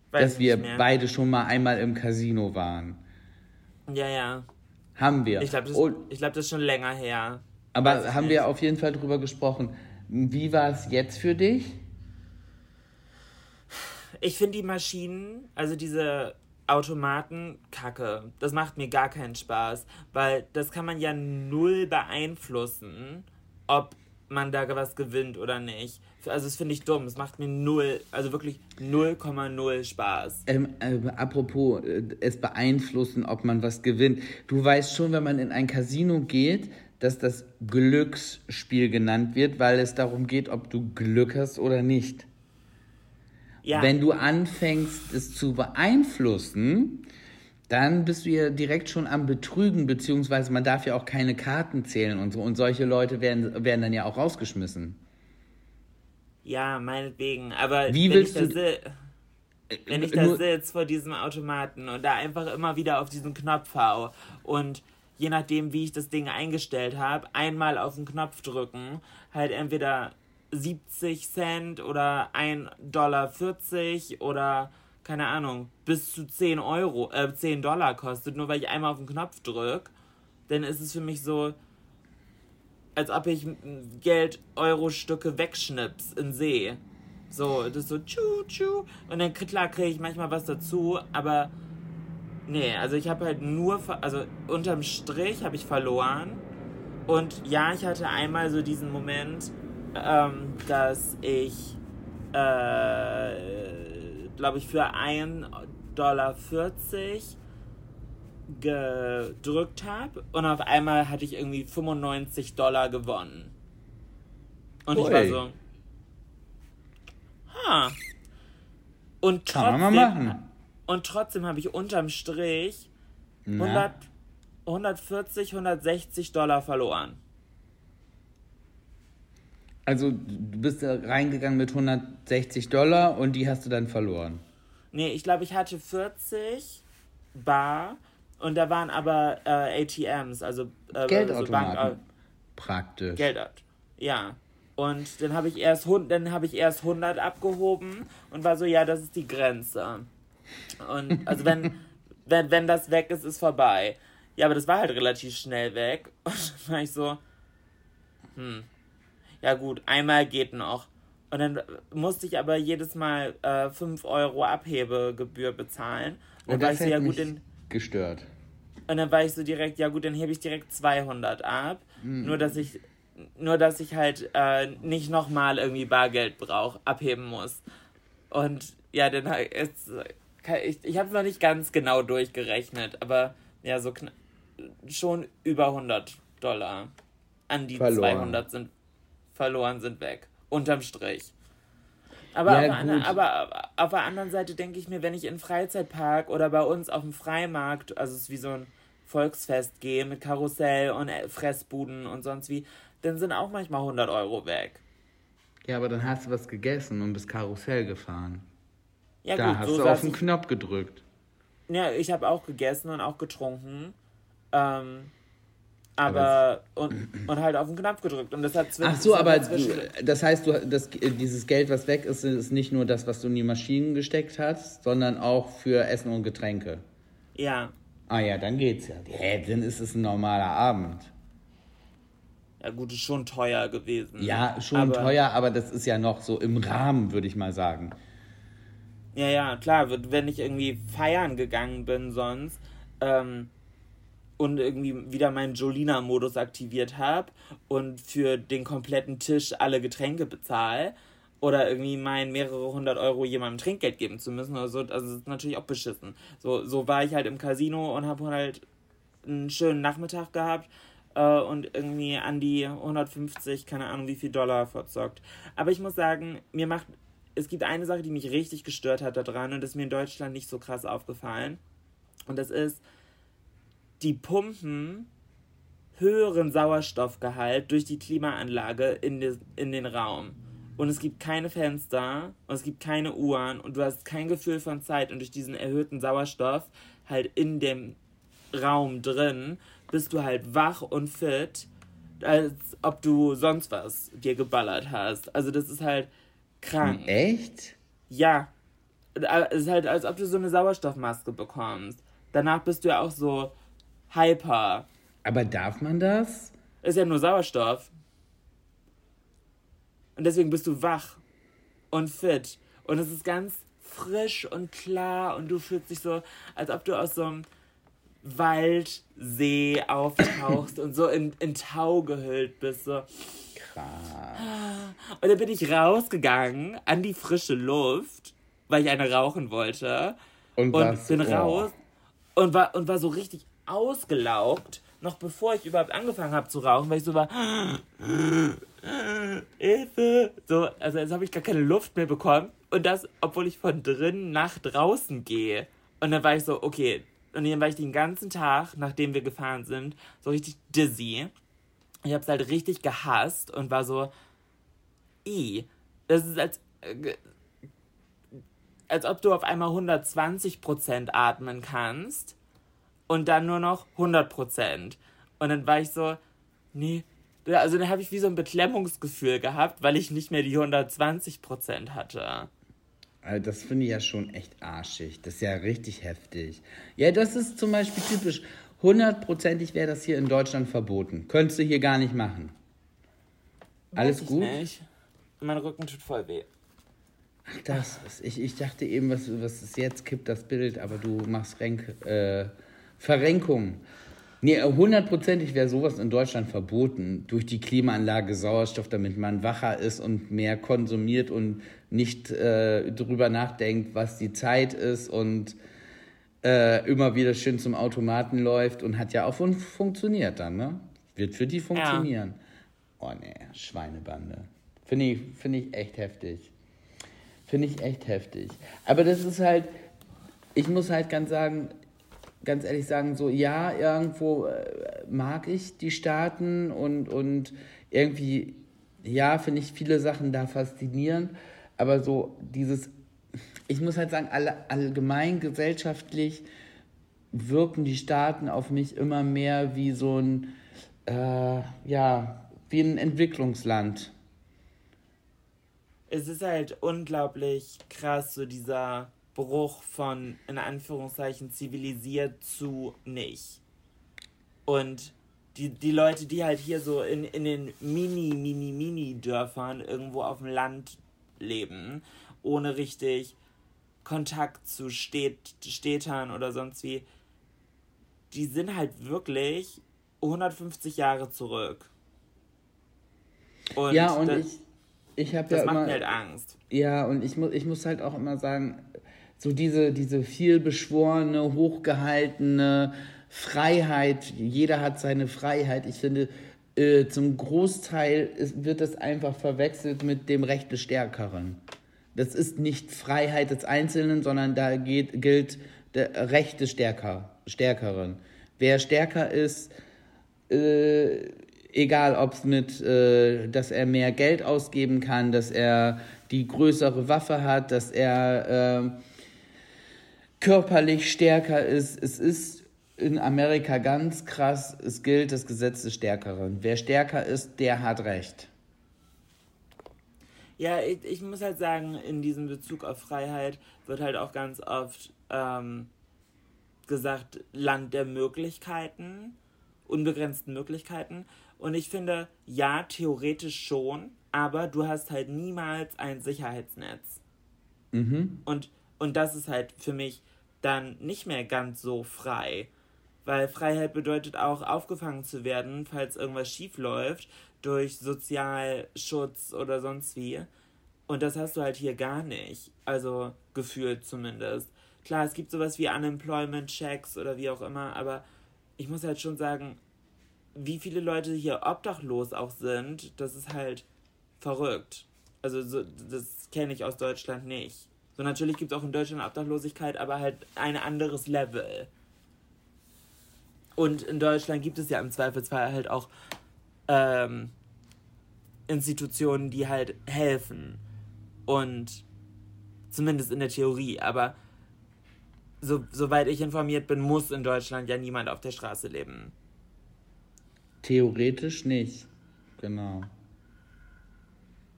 Weiß dass wir mehr. beide schon mal einmal im Casino waren. Ja, ja. Haben wir. Ich glaube, das, glaub, das ist schon länger her. aber haben nicht. wir auf jeden Fall drüber gesprochen. Wie war es jetzt für dich? Ich finde die Maschinen, also diese Automaten, kacke. Das macht mir gar keinen Spaß, weil das kann man ja null beeinflussen, ob man da was gewinnt oder nicht. Also das finde ich dumm. Es macht mir null, also wirklich 0,0 Spaß. Ähm, äh, apropos, äh, es beeinflussen, ob man was gewinnt. Du weißt schon, wenn man in ein Casino geht, dass das Glücksspiel genannt wird, weil es darum geht, ob du Glück hast oder nicht. Ja, Wenn du anfängst, es zu beeinflussen, dann bist du ja direkt schon am Betrügen, beziehungsweise man darf ja auch keine Karten zählen und so. Und solche Leute werden, werden dann ja auch rausgeschmissen. ja, meinetwegen. Aber Wie wenn willst ich da si- wenn ich da sitze vor diesem Automaten und da einfach immer wieder auf diesen Knopf hau und je nachdem, wie ich das Ding eingestellt habe, einmal auf den Knopf drücken, halt entweder 70 Cent oder 1,40 Dollar oder keine Ahnung, bis zu 10 Euro, äh, 10 Dollar kostet, nur weil ich einmal auf den Knopf drück, dann ist es für mich so, als ob ich Geld Euro-Stücke wegschnips in See. So, das ist so tschu tschu. Und dann klar kriege ich manchmal was dazu, aber nee, also ich habe halt nur, also unterm Strich habe ich verloren. Und ja, ich hatte einmal so diesen Moment, ähm, dass ich, äh, glaube ich, für 1,40 Dollar gedrückt habe und auf einmal hatte ich irgendwie 95 Dollar gewonnen. Und ich war Ui. so, ha. Und Kann trotzdem, man mal machen. und trotzdem habe ich unterm Strich Na? 100, 140, 160 Dollar verloren. Also du bist da reingegangen mit 160 Dollar und die hast du dann verloren. Nee, ich glaube, ich hatte 40 Bar und da waren aber äh, ATMs, also äh, Geldautomaten. So Praktisch. Geld. Ja. Und dann habe ich erst hund- dann habe ich erst 100 abgehoben und war so, ja, das ist die Grenze. Und also wenn wenn wenn das weg ist, ist vorbei. Ja, aber das war halt relativ schnell weg und dann war ich so hm. Ja gut, einmal geht noch. Und dann musste ich aber jedes Mal äh, 5 Euro Abhebegebühr bezahlen. Und dann Und war das ich so, ja gut, dann, gestört. und dann war ich so direkt, ja gut, dann hebe ich direkt 200 ab. Hm. Nur, dass ich nur, dass ich halt äh, nicht nochmal irgendwie Bargeld brauche, abheben muss. Und ja, dann ist, ich, ich habe es noch nicht ganz genau durchgerechnet, aber ja, so schon über 100 Dollar an die verloren. 200 sind verloren, sind weg. Unterm Strich. Aber, ja, auf, einer, aber auf der anderen Seite denke ich mir, wenn ich in einen Freizeitpark oder bei uns auf dem Freimarkt, also es ist wie so ein Volksfest gehe mit Karussell und äh, Fressbuden und sonst wie, dann sind auch manchmal 100 Euro weg. Ja, aber dann hast du was gegessen und bist Karussell gefahren. Ja, da gut, hast so du auf den Knopf gedrückt. Ja, ich habe auch gegessen und auch getrunken. Ähm, aber, und, und halt auf den Knopf gedrückt. Und das hat Ach so, aber das heißt, du, das, dieses Geld, was weg ist, ist nicht nur das, was du in die Maschinen gesteckt hast, sondern auch für Essen und Getränke. Ja. Ah ja, dann geht's ja. Hä, dann ist es ein normaler Abend. Ja gut, ist schon teuer gewesen. Ja, schon aber, teuer, aber das ist ja noch so im Rahmen, würde ich mal sagen. Ja, ja, klar, wenn ich irgendwie feiern gegangen bin sonst, ähm, und irgendwie wieder meinen Jolina-Modus aktiviert habe und für den kompletten Tisch alle Getränke bezahle oder irgendwie mein mehrere hundert Euro jemandem Trinkgeld geben zu müssen oder so, also das ist natürlich auch beschissen. So, so war ich halt im Casino und habe halt einen schönen Nachmittag gehabt äh, und irgendwie an die 150, keine Ahnung wie viel Dollar verzockt. Aber ich muss sagen, mir macht, es gibt eine Sache, die mich richtig gestört hat daran und ist mir in Deutschland nicht so krass aufgefallen. Und das ist, die pumpen höheren Sauerstoffgehalt durch die Klimaanlage in, de, in den Raum. Und es gibt keine Fenster und es gibt keine Uhren und du hast kein Gefühl von Zeit und durch diesen erhöhten Sauerstoff halt in dem Raum drin bist du halt wach und fit, als ob du sonst was dir geballert hast. Also das ist halt krank. Echt? Ja. Es ist halt, als ob du so eine Sauerstoffmaske bekommst. Danach bist du ja auch so, Hyper. Aber darf man das? Ist ja nur Sauerstoff. Und deswegen bist du wach und fit. Und es ist ganz frisch und klar und du fühlst dich so, als ob du aus so einem Waldsee auftauchst und so in, in Tau gehüllt bist. So. Krass. Und dann bin ich rausgegangen an die frische Luft, weil ich eine rauchen wollte. Und, und bin oh. raus und war, und war so richtig ausgelaugt, noch bevor ich überhaupt angefangen habe zu rauchen, weil ich so war, Hilfe! So, also jetzt habe ich gar keine Luft mehr bekommen. Und das, obwohl ich von drinnen nach draußen gehe. Und dann war ich so, okay. Und dann war ich den ganzen Tag, nachdem wir gefahren sind, so richtig dizzy. Ich habe es halt richtig gehasst und war so, i. Das ist als, äh, als ob du auf einmal 120% atmen kannst und dann nur noch 100%. Und dann war ich so, nee, also dann habe ich wie so ein Beklemmungsgefühl gehabt, weil ich nicht mehr die 120% hatte. Also das finde ich ja schon echt arschig. Das ist ja richtig heftig. Ja, das ist zum Beispiel typisch. Hundertprozentig wäre das hier in Deutschland verboten. Könntest du hier gar nicht machen. Alles gut? Nicht. Mein Rücken tut voll weh. Ach, das ist, ich, ich dachte eben, was, was ist jetzt, kippt das Bild, aber du machst Renk, äh, Verrenkung. Nee, hundertprozentig wäre sowas in Deutschland verboten. Durch die Klimaanlage Sauerstoff, damit man wacher ist und mehr konsumiert und nicht äh, drüber nachdenkt, was die Zeit ist und äh, immer wieder schön zum Automaten läuft und hat ja auch fun funktioniert dann, ne? Wird für die funktionieren. Ja. Oh nee, Schweinebande. Finde ich, find ich echt heftig. Finde ich echt heftig. Aber das ist halt, ich muss halt ganz sagen, ganz ehrlich sagen, so ja, irgendwo äh, mag ich die Staaten und, und irgendwie, ja, finde ich viele Sachen da faszinierend, aber so dieses, ich muss halt sagen, alle, allgemein gesellschaftlich wirken die Staaten auf mich immer mehr wie so ein, äh, ja, wie ein Entwicklungsland. Es ist halt unglaublich krass, so dieser Bruch von, in Anführungszeichen, zivilisiert zu nicht. Und die, die Leute, die halt hier so in, in den mini, mini, mini Dörfern irgendwo auf dem Land leben, ohne richtig Kontakt zu Städt, Städtern oder sonst wie, die sind halt wirklich 150 Jahre zurück. Und ja, und das, ich, ich habe das ja macht immer. mir halt Angst. Ja, und ich, mu ich muss halt auch immer sagen, so diese, diese vielbeschworene, hochgehaltene Freiheit, jeder hat seine Freiheit. Ich finde, äh, zum Großteil wird das einfach verwechselt mit dem Recht des Stärkeren. Das ist nicht Freiheit des Einzelnen, sondern da geht, gilt der Recht des Stärker, Stärkeren. Wer stärker ist, äh, egal ob es mit, äh, dass er mehr Geld ausgeben kann, dass er die größere Waffe hat, dass er äh, körperlich stärker ist. Es ist in Amerika ganz krass, es gilt das Gesetz des Stärkeren. Wer stärker ist, der hat Recht. Ja, ich, ich muss halt sagen, in diesem Bezug auf Freiheit wird halt auch ganz oft ähm, gesagt, Land der Möglichkeiten, unbegrenzten Möglichkeiten. Und ich finde, ja, theoretisch schon, aber du hast halt niemals ein Sicherheitsnetz. Mhm. Und, und das ist halt für mich dann nicht mehr ganz so frei. Weil Freiheit bedeutet auch, aufgefangen zu werden, falls irgendwas schief läuft, durch Sozialschutz oder sonst wie. Und das hast du halt hier gar nicht. Also gefühlt zumindest. Klar, es gibt sowas wie Unemployment-Checks oder wie auch immer, aber ich muss halt schon sagen, wie viele Leute hier obdachlos auch sind, das ist halt verrückt. Also so, das kenne ich aus Deutschland nicht. So natürlich gibt es auch in Deutschland Obdachlosigkeit, aber halt ein anderes Level. Und in Deutschland gibt es ja im Zweifelsfall halt auch ähm, Institutionen, die halt helfen. Und zumindest in der Theorie, aber so, soweit ich informiert bin, muss in Deutschland ja niemand auf der Straße leben. Theoretisch nicht. Genau.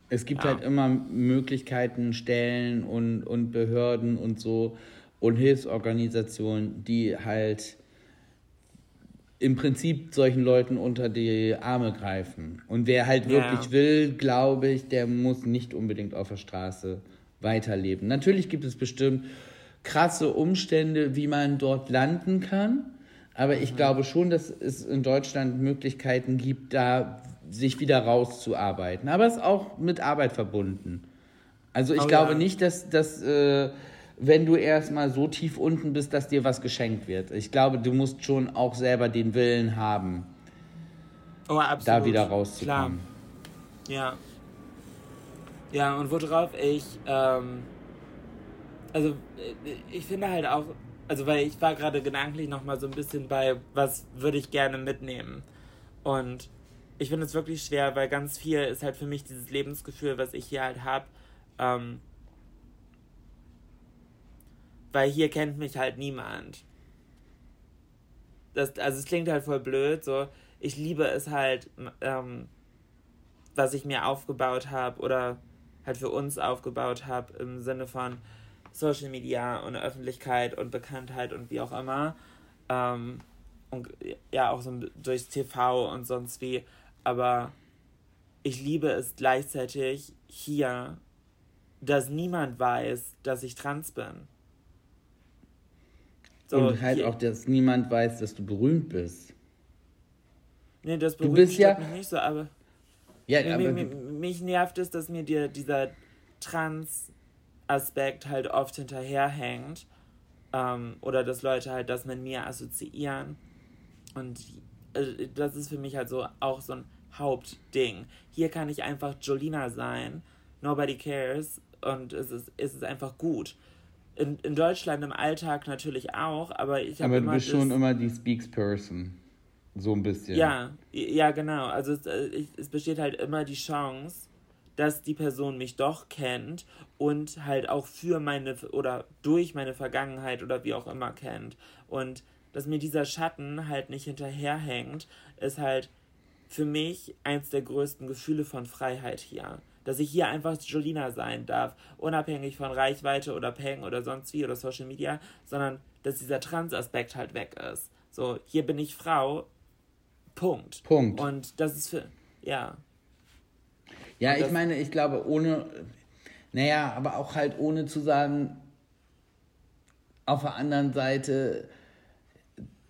Es gibt Ja. halt immer Möglichkeiten, Stellen und, und Behörden und so und Hilfsorganisationen, die halt im Prinzip solchen Leuten unter die Arme greifen. Und wer halt Ja. wirklich will, glaube ich, der muss nicht unbedingt auf der Straße weiterleben. Natürlich gibt es bestimmt krasse Umstände, wie man dort landen kann. Aber ich glaube schon, dass es in Deutschland Möglichkeiten gibt, da sich wieder rauszuarbeiten. Aber es ist auch mit Arbeit verbunden. Also ich Oh glaube ja. nicht, dass, dass äh, wenn du erstmal so tief unten bist, dass dir was geschenkt wird. Ich glaube, du musst schon auch selber den Willen haben, Oh, da wieder rauszukommen. Ja. Ja, und worauf ich, ähm, also äh, ich finde halt auch, also weil ich war gerade gedanklich nochmal so ein bisschen bei, was würde ich gerne mitnehmen. Und ich finde es wirklich schwer, weil ganz viel ist halt für mich dieses Lebensgefühl, was ich hier halt habe. Ähm, weil hier kennt mich halt niemand. Das, also es klingt halt voll blöd, so ich liebe es halt, ähm, was ich mir aufgebaut habe oder halt für uns aufgebaut habe im Sinne von Social Media und Öffentlichkeit und Bekanntheit und wie auch immer. Ähm, und ja, auch so durchs TV und sonst wie. Aber ich liebe es gleichzeitig hier, dass niemand weiß, dass ich trans bin. So, und halt hier- auch, dass niemand weiß, dass du berühmt bist. Nee, das Du berühmt bist ja- stört mich nicht so, aber. Ja, Nee, aber mi- mi- mich nervt es, dass mir dir dieser Trans-Aspekt halt oft hinterherhängt. Ähm, oder dass Leute halt das mit mir assoziieren. Und äh, das ist für mich halt so auch so ein Hauptding. Hier kann ich einfach Jolina sein. Nobody cares. Und es ist, es ist einfach gut. In, in Deutschland im Alltag natürlich auch, aber ich habe aber du bist schon immer die Speaksperson. So ein bisschen. ja, ja, genau. Also es, äh, es besteht halt immer die Chance, dass die Person mich doch kennt und halt auch für meine oder durch meine Vergangenheit oder wie auch immer kennt. Und dass mir dieser Schatten halt nicht hinterherhängt, ist halt für mich eins der größten Gefühle von Freiheit hier. Dass ich hier einfach Jolina sein darf, unabhängig von Reichweite oder Peng oder sonst wie oder Social Media, sondern dass dieser Trans-Aspekt halt weg ist. So, hier bin ich Frau, Punkt. Punkt. Und das ist für, ja. Ja, ich meine, ich glaube, ohne, naja, aber auch halt ohne zu sagen, auf der anderen Seite,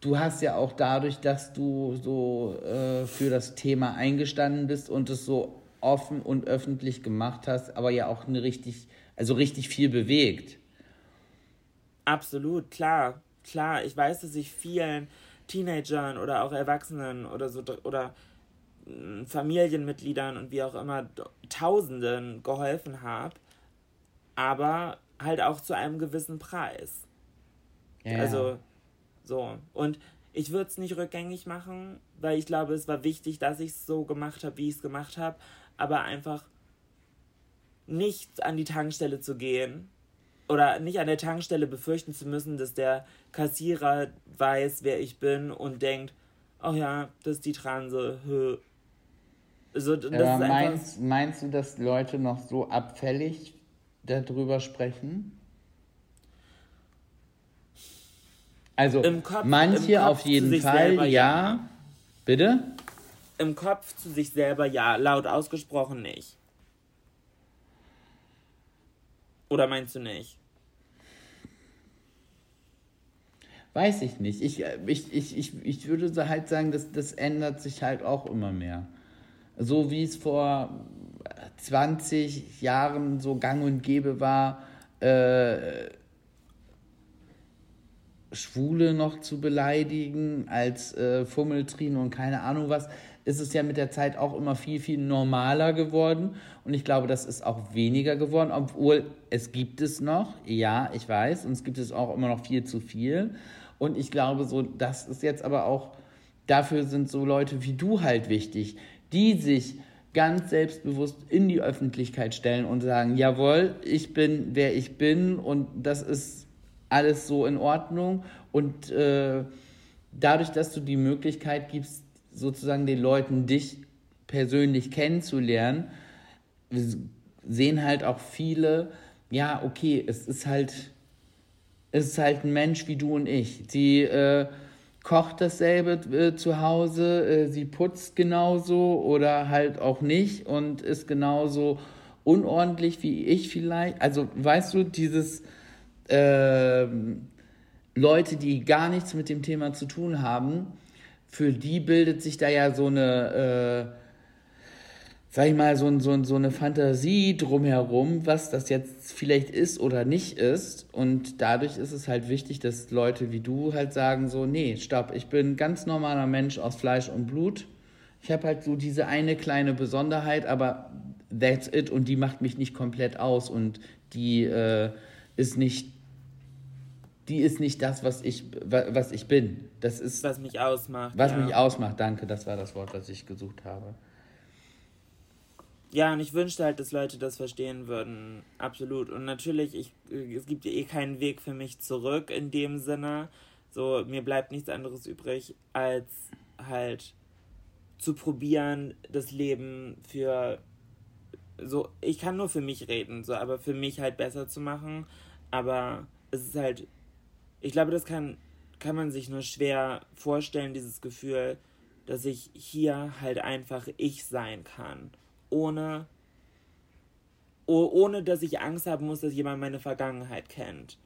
du hast ja auch dadurch, dass du so äh, für das Thema eingestanden bist und es so offen und öffentlich gemacht hast, aber ja auch eine richtig, also richtig viel bewegt. Absolut, klar, klar. Ich weiß, dass ich vielen Teenagern oder auch Erwachsenen oder so oder hm, Familienmitgliedern und wie auch immer Tausenden geholfen habe, aber halt auch zu einem gewissen Preis. Ja. Also so und ich würde es nicht rückgängig machen, weil ich glaube, es war wichtig, dass ich es so gemacht habe, wie ich es gemacht habe, aber einfach nicht an die Tankstelle zu gehen oder nicht an der Tankstelle befürchten zu müssen, dass der Kassierer weiß, wer ich bin und denkt, oh ja, das ist die Transe. Also, das Aber meinst, meinst du, dass Leute noch so abfällig darüber sprechen? Also Kopf, manche auf jeden Fall, ja. ja. Bitte? Im Kopf zu sich selber ja, laut ausgesprochen nicht. Oder meinst du nicht? Weiß ich nicht. Ich, ich, ich, ich, ich würde halt sagen, das, das ändert sich halt auch immer mehr. So wie es vor 20 Jahren so gang und gäbe war, äh, Schwule noch zu beleidigen als äh, Fummeltrine und keine Ahnung was, ist es ja mit der Zeit auch immer viel, viel normaler geworden. Und ich glaube, das ist auch weniger geworden, obwohl es gibt es noch, ja, ich weiß, und es gibt es auch immer noch viel zu viel. Und ich glaube, so, das ist jetzt aber auch, dafür sind so Leute wie du halt wichtig, die sich ganz selbstbewusst in die Öffentlichkeit stellen und sagen, jawohl, ich bin, wer ich bin und das ist alles so in Ordnung. Und äh, dadurch, dass du die Möglichkeit gibst, sozusagen den Leuten dich persönlich kennenzulernen, sehen halt auch viele, ja, okay, es ist halt, es ist halt ein Mensch wie du und ich. Sie äh, kocht dasselbe äh, zu Hause, äh, sie putzt genauso oder halt auch nicht und ist genauso unordentlich wie ich vielleicht. Also weißt du, dieses äh, Leute, die gar nichts mit dem Thema zu tun haben, für die bildet sich da ja so eine, äh, sag ich mal, so, so, so eine Fantasie drumherum, was das jetzt vielleicht ist oder nicht ist. Und dadurch ist es halt wichtig, dass Leute wie du halt sagen so, nee, stopp, ich bin ein ganz normaler Mensch aus Fleisch und Blut. Ich habe halt so diese eine kleine Besonderheit, aber that's it und die macht mich nicht komplett aus und die äh, ist nicht die ist nicht das, was ich, was ich bin. Das ist. Was mich ausmacht. Was ja. mich ausmacht, danke, das war das Wort, was ich gesucht habe. Ja, und ich wünschte halt, dass Leute das verstehen würden. Absolut. Und natürlich, ich, es gibt ja eh keinen Weg für mich zurück in dem Sinne. So, mir bleibt nichts anderes übrig, als halt zu probieren, das Leben für so, ich kann nur für mich reden, so, aber für mich halt besser zu machen. Aber es ist halt ich glaube, das kann, kann man sich nur schwer vorstellen, dieses Gefühl, dass ich hier halt einfach ich sein kann. Ohne, oh, ohne dass ich Angst haben muss, dass jemand meine Vergangenheit kennt.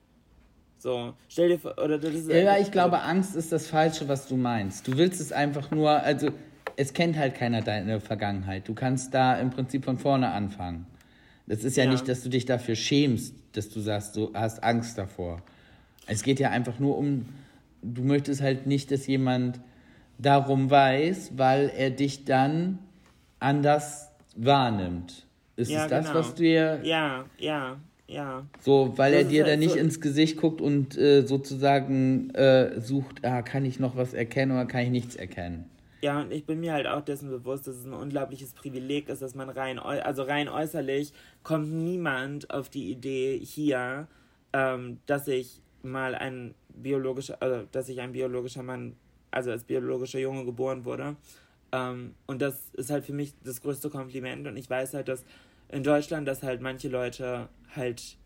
So, stell dir vor, oder das ist. Ja, ich glaube, Angst ist das Falsche, was du meinst. Du willst es einfach nur, also, es kennt halt keiner deine Vergangenheit. Du kannst da im Prinzip von vorne anfangen. Das ist ja, ja. nicht, dass du dich dafür schämst, dass du sagst, du hast Angst davor. Es geht ja einfach nur um, du möchtest halt nicht, dass jemand darum weiß, weil er dich dann anders wahrnimmt. Ist ja, es das, genau. was dir. Ja, ja, ja. So, weil das er dir halt dann nicht so ins Gesicht guckt und äh, sozusagen äh, sucht, ah, kann ich noch was erkennen oder kann ich nichts erkennen. Ja, und ich bin mir halt auch dessen bewusst, dass es ein unglaubliches Privileg ist, dass man rein, also rein äußerlich kommt niemand auf die Idee hier, ähm, dass ich mal ein biologischer, also dass ich ein biologischer Mann, also als biologischer Junge geboren wurde. Ähm, und das ist halt für mich das größte Kompliment. Und ich weiß halt, dass in Deutschland das halt manche Leute halt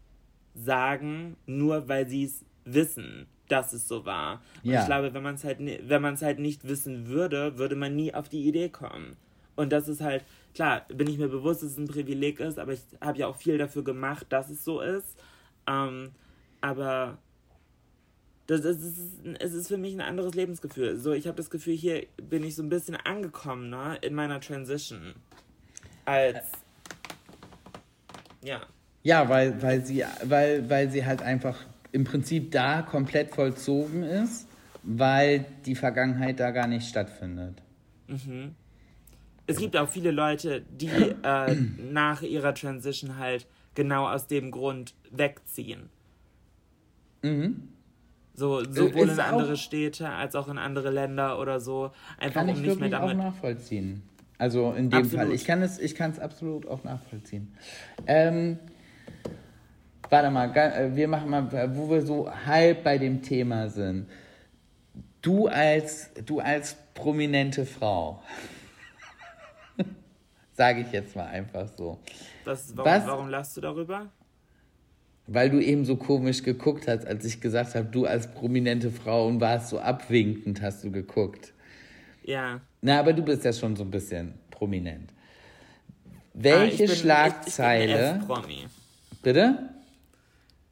sagen, nur weil sie es wissen, dass es so war. Und ja. ich glaube, wenn man es halt, wenn man es halt nicht wissen würde, würde man nie auf die Idee kommen. Und das ist halt, klar, bin ich mir bewusst, dass es ein Privileg ist, aber ich habe ja auch viel dafür gemacht, dass es so ist. Ähm, aber das, ist, es ist für mich ein anderes Lebensgefühl. So, ich habe das Gefühl, hier bin ich so ein bisschen angekommen, ne, in meiner Transition. als. Ja. Ja, weil, weil, sie, weil, weil sie halt einfach im Prinzip da komplett vollzogen ist, weil die Vergangenheit da gar nicht stattfindet. Mhm. Es gibt auch viele Leute, die äh, nach ihrer Transition halt genau aus dem Grund wegziehen. Mhm. So, sowohl Ist in andere Städte als auch in andere Länder oder so. Einfach Kann um ich nicht mehr wirklich auch damit. nachvollziehen. Also in dem Absolut. Fall. Ich kann es, ich kann es absolut auch nachvollziehen. Ähm, warte mal, äh, wir machen mal, wo wir so halb bei dem Thema sind. Du als, du als prominente Frau, sage ich jetzt mal einfach so, Das, warum, Was? warum lachst du darüber? Weil du eben so komisch geguckt hast, als ich gesagt habe, du als prominente Frau und warst so abwinkend, hast du geguckt. Ja. Na, aber du bist ja schon so ein bisschen prominent. Ah, Welche ich bin- Schlagzeile? Ich, ich bitte?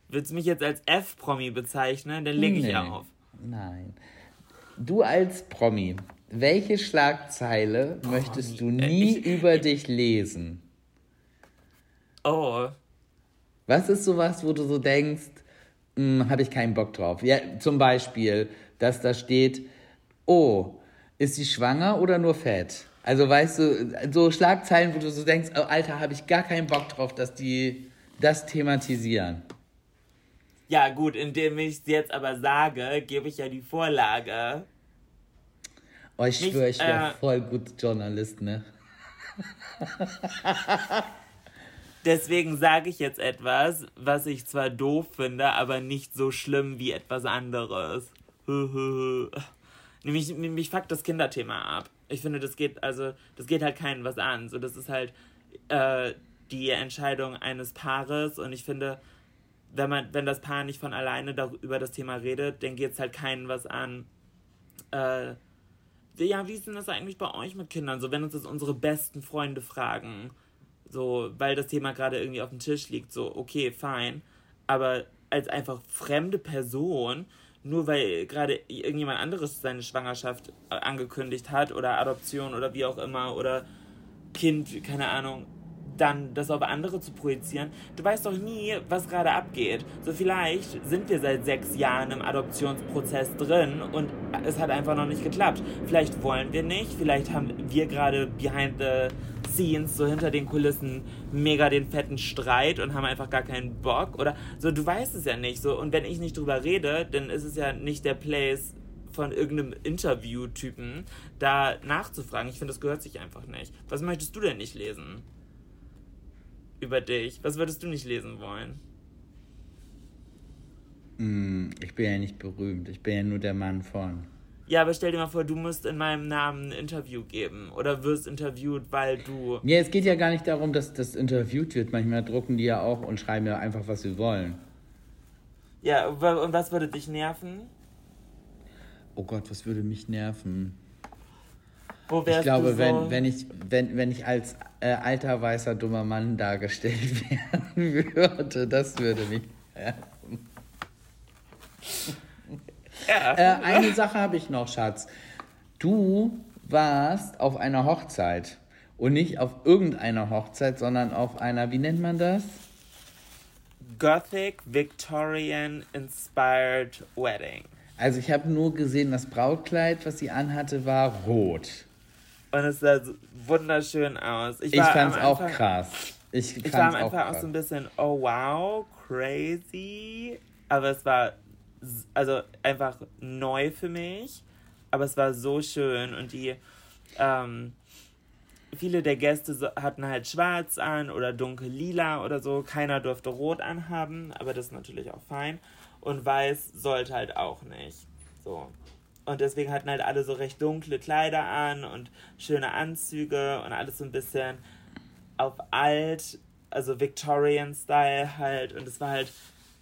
Willst du mich jetzt als F-Promi bezeichnen? Dann lege ich Nee. auf. Nein. Du als Promi, welche Schlagzeile möchtest du nie ich- über dich lesen? Oh. Was ist sowas, wo du so denkst, habe ich keinen Bock drauf? Ja, zum Beispiel, dass da steht, oh, ist sie schwanger oder nur fett? Also weißt du, so Schlagzeilen, wo du so denkst, oh, Alter, habe ich gar keinen Bock drauf, dass die das thematisieren. Ja, gut, indem ich es jetzt aber sage, gebe ich ja die Vorlage. Oh, ich schwöre, ich wäre äh, voll gut Journalist, ne? Deswegen sage ich jetzt etwas, was ich zwar doof finde, aber nicht so schlimm wie etwas anderes. nämlich, mich fuckt das Kinderthema ab. Ich finde, das geht, also, das geht halt keinen was an. So, das ist halt äh, die Entscheidung eines Paares und ich finde, wenn man, wenn das Paar nicht von alleine über das Thema redet, dann geht es halt keinen was an. Äh, ja, wie ist denn das eigentlich bei euch mit Kindern? So, wenn uns das unsere besten Freunde fragen, so, weil das Thema gerade irgendwie auf dem Tisch liegt, so, okay, fein. Aber als einfach fremde Person, nur weil gerade irgendjemand anderes seine Schwangerschaft äh, angekündigt hat oder Adoption oder wie auch immer oder Kind, keine Ahnung, dann das auf andere zu projizieren. Du weißt doch nie, was gerade abgeht. So vielleicht sind wir seit sechs Jahren im Adoptionsprozess drin und es hat einfach noch nicht geklappt. Vielleicht wollen wir nicht, vielleicht haben wir gerade behind the scenes, so hinter den Kulissen, mega den fetten Streit und haben einfach gar keinen Bock. Oder so, du weißt es ja nicht. So, und wenn ich nicht drüber rede, dann ist es ja nicht der Place von irgendeinem Interview-Typen da nachzufragen. Ich finde, das gehört sich einfach nicht. Was möchtest du denn nicht lesen? Über dich. Was würdest du nicht lesen wollen? Hm, ich bin ja nicht berühmt, ich bin ja nur der Mann von. Ja, aber stell dir mal vor, du musst in meinem Namen ein Interview geben oder wirst interviewt, weil du. Ja, es geht ja gar nicht darum, dass das interviewt wird. Manchmal drucken die ja auch und schreiben ja einfach, was sie wollen. Ja, und was würde dich nerven? Oh Gott, was würde mich nerven? Wo Ich wärst glaube, du so? wenn, wenn, ich, wenn, wenn ich als äh, alter, weißer, dummer Mann dargestellt werden würde, das würde mich. Ja. Äh, eine Sache habe ich noch, Schatz. Du warst auf einer Hochzeit. Und nicht auf irgendeiner Hochzeit, sondern auf einer, wie nennt man das? Gothic Victorian Inspired Wedding. Also ich habe nur gesehen, das Brautkleid, was sie anhatte, war rot. Und es sah so wunderschön aus. Ich, Ich fand's am auch Anfang- krass. Ich, Ich war am auch Anfang auch krass. so ein bisschen, oh wow, crazy. Aber es war also einfach neu für mich. Aber es war so schön und die, ähm, viele der Gäste hatten halt schwarz an oder dunkel lila oder so. Keiner durfte rot anhaben, aber das ist natürlich auch fein. Und weiß sollte halt auch nicht. So. Und deswegen hatten halt alle so recht dunkle Kleider an und schöne Anzüge und alles so ein bisschen auf alt, also Victorian-Style halt. Und es war halt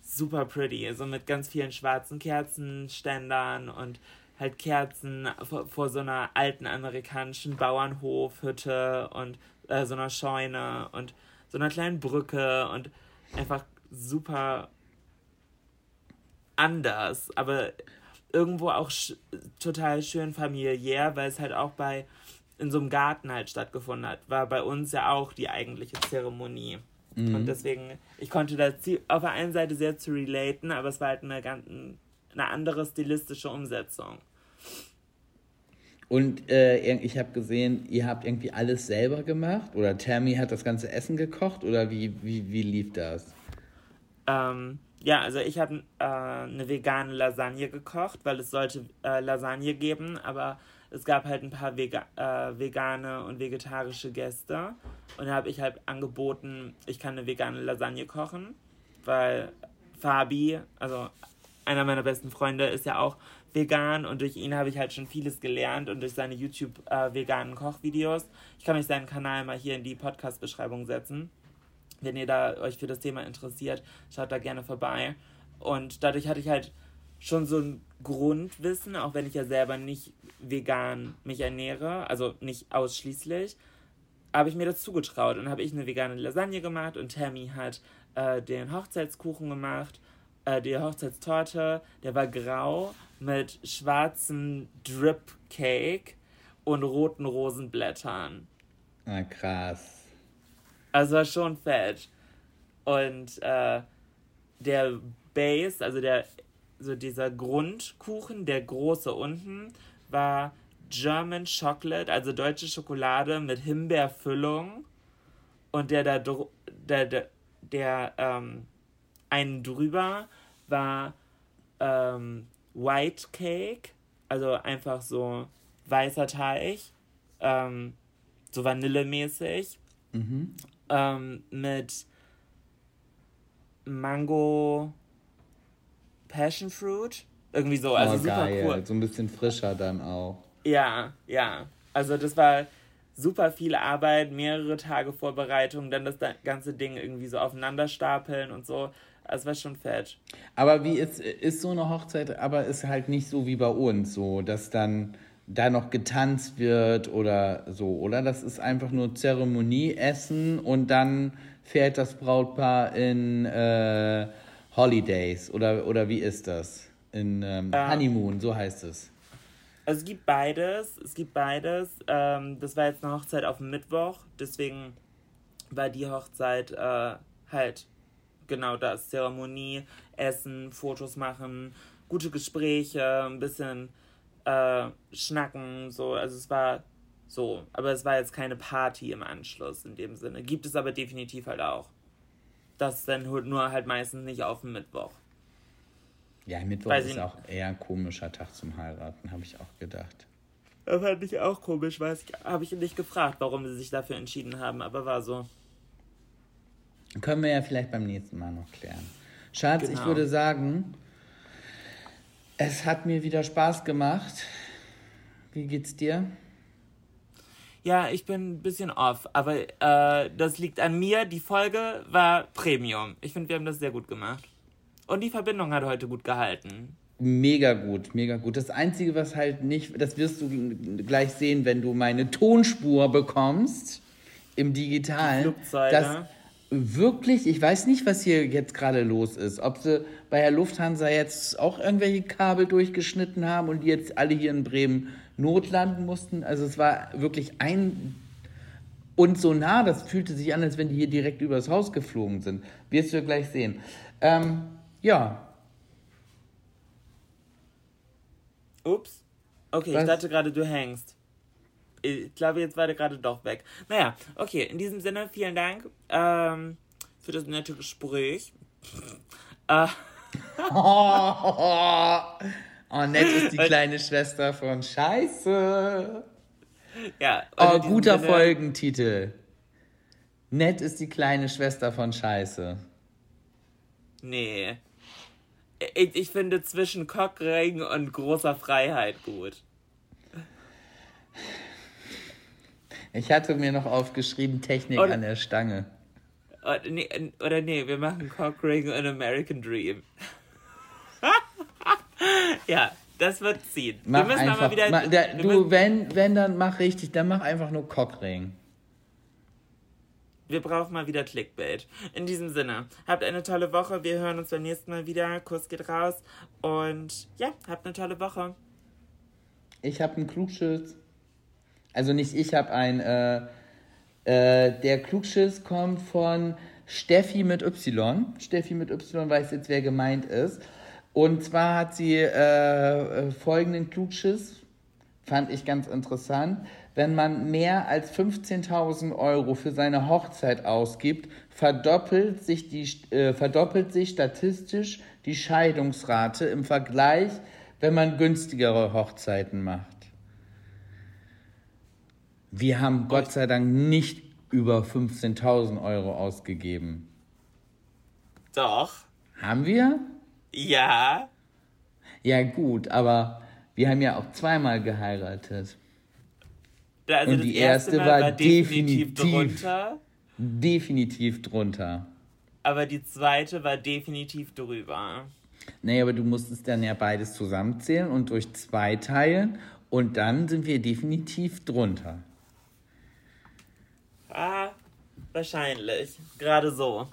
super pretty. So mit ganz vielen schwarzen Kerzenständern und halt Kerzen vor, vor so einer alten amerikanischen Bauernhofhütte und äh, so einer Scheune und so einer kleinen Brücke und einfach super anders, aber irgendwo auch total schön familiär, weil es halt auch bei in so einem Garten halt stattgefunden hat, war bei uns ja auch die eigentliche Zeremonie. Mhm. Und deswegen, ich konnte da auf der einen Seite sehr zu relaten, aber es war halt eine, ganz, eine andere stilistische Umsetzung. Und äh, ich habe gesehen, ihr habt irgendwie alles selber gemacht oder Tammy hat das ganze Essen gekocht oder wie, wie, wie lief das? Ähm, ja, also ich habe äh, eine vegane Lasagne gekocht, weil es sollte äh, Lasagne geben, aber es gab halt ein paar Vega äh, vegane und vegetarische Gäste. Und da habe ich halt angeboten, ich kann eine vegane Lasagne kochen, weil Fabi, also einer meiner besten Freunde, ist ja auch vegan und durch ihn habe ich halt schon vieles gelernt und durch seine YouTube äh, Kochvideos. Ich kann euch seinen Kanal mal hier in die Podcast-Beschreibung setzen. Wenn ihr da euch für das Thema interessiert, schaut da gerne vorbei. Und dadurch hatte ich halt schon so ein Grundwissen, auch wenn ich ja selber nicht vegan mich ernähre, also nicht ausschließlich, habe ich mir das zugetraut und habe ich eine vegane Lasagne gemacht und Tammy hat äh, den Hochzeitskuchen gemacht, äh, die Hochzeitstorte, der war grau mit schwarzem Drip Cake und roten Rosenblättern. Ah, krass. Also war schon fett. Und äh, der Base, also der so dieser Grundkuchen, der große unten, war German Chocolate, also deutsche Schokolade mit Himbeerfüllung. Und der da der, der, der ähm, einen drüber war ähm, White Cake, also einfach so weißer Teig, ähm, so vanillemäßig, mhm. ähm, mit Mango Passion Fruit. Irgendwie so, also oh, super geil. cool. So ein bisschen frischer dann auch. Ja, ja. Also das war super viel Arbeit, mehrere Tage Vorbereitung, dann das ganze Ding irgendwie so aufeinander stapeln und so. Das war schon fett. Aber wie ist, ist so eine Hochzeit, aber ist halt nicht so wie bei uns, so, dass dann da noch getanzt wird oder so, oder? Das ist einfach nur Zeremonie, Essen und dann fährt das Brautpaar in äh, Holidays oder, oder wie ist das? In ähm, ähm, Honeymoon, so heißt es. Also es gibt beides, es gibt beides. Ähm, das war jetzt eine Hochzeit auf dem Mittwoch, deswegen war die Hochzeit äh, halt genau das. Zeremonie, Essen, Fotos machen, gute Gespräche, ein bisschen äh, schnacken, so. Also es war so, aber es war jetzt keine Party im Anschluss in dem Sinne. Gibt es aber definitiv halt auch. Das dann nur halt meistens nicht auf dem Mittwoch. Ja, Mittwoch Weiß ist auch eher ein komischer Tag zum Heiraten, habe ich auch gedacht. Das fand ich auch komisch, weiß ich, habe ich nicht gefragt, warum sie sich dafür entschieden haben, aber war so. Können wir ja vielleicht beim nächsten Mal noch klären. Schatz, genau. ich würde sagen, es hat mir wieder Spaß gemacht. Wie geht's dir? Ja, ich bin ein bisschen off, aber äh, das liegt an mir. Die Folge war Premium. Ich finde, wir haben das sehr gut gemacht. Und die Verbindung hat heute gut gehalten. Mega gut, mega gut. Das Einzige, was halt nicht, das wirst du gleich sehen, wenn du meine Tonspur bekommst im Digitalen. Dass wirklich, ich weiß nicht, was hier jetzt gerade los ist. Ob sie bei der Lufthansa jetzt auch irgendwelche Kabel durchgeschnitten haben und die jetzt alle hier in Bremen notlanden mussten. Also es war wirklich ein und so nah, das fühlte sich an, als wenn die hier direkt übers Haus geflogen sind. Wirst du gleich sehen. Ähm, ja. Ups. Okay, Was? ich dachte gerade, du hängst. Ich glaube, jetzt war der gerade doch weg. Naja, okay, in diesem Sinne, vielen Dank ähm, für das nette Gespräch. äh. oh, oh, nett ist die kleine Schwester von Scheiße. Ja. Oh, guter Sinne, Folgentitel. Nett ist die kleine Schwester von Scheiße. Nee. Ich, ich finde zwischen Cockring und großer Freiheit gut. Ich hatte mir noch aufgeschrieben, Technik oder, an der Stange. Oder nee, oder nee, wir machen Cockring und American Dream. ja, das wird ziehen. Mach wir müssen einfach, aber wieder. Ma, der, du, wenn, wenn, dann mach richtig, dann mach einfach nur Cockring. Wir brauchen mal wieder Clickbait. In diesem Sinne, habt eine tolle Woche. Wir hören uns beim nächsten Mal wieder. Kuss geht raus. Und ja, habt eine tolle Woche. Ich hab einen Klugschild. Also nicht ich habe ein, äh, äh, der Klugschiss kommt von Steffi mit Y. Steffi mit Y weiß jetzt, wer gemeint ist. Und zwar hat sie äh, folgenden Klugschiss, fand ich ganz interessant. Wenn man mehr als 15.000 Euro für seine Hochzeit ausgibt, verdoppelt sich, die, äh, verdoppelt sich statistisch die Scheidungsrate im Vergleich, wenn man günstigere Hochzeiten macht. Wir haben Gott sei Dank nicht über 15.000 Euro ausgegeben. Doch. Haben wir? Ja. Ja gut, aber wir haben ja auch zweimal geheiratet. Also Und die erste erste war war definitiv, definitiv- drunter, Definitiv drunter. aber die zweite war definitiv drüber. Nee, aber du musstest dann ja beides zusammenzählen und durch zwei teilen und dann sind wir definitiv drunter. Ah, wahrscheinlich. Gerade so.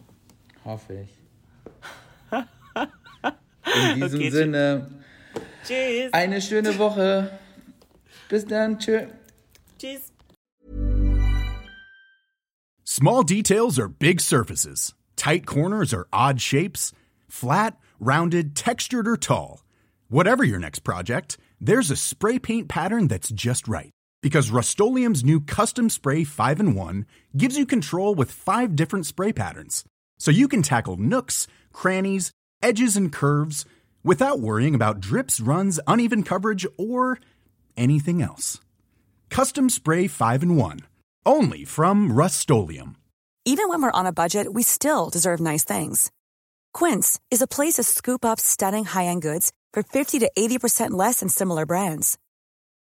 Hoffe ich. In diesem Okay, Sinne, Tschüss. eine schöne Woche. Bis dann. Tschö. Tschüss. Small details are big surfaces. Tight corners are odd shapes. Flat, rounded, textured, or tall. Whatever your next project, there's a spray paint pattern that's just right. Because Rust new Custom Spray 5 in 1 gives you control with five different spray patterns. So you can tackle nooks, crannies, edges, and curves without worrying about drips, runs, uneven coverage, or anything else. Custom Spray 5 in 1. Only from Rust Even when we're on a budget, we still deserve nice things. Quince is a place to scoop up stunning high-end goods for 50 to 80% less than similar brands.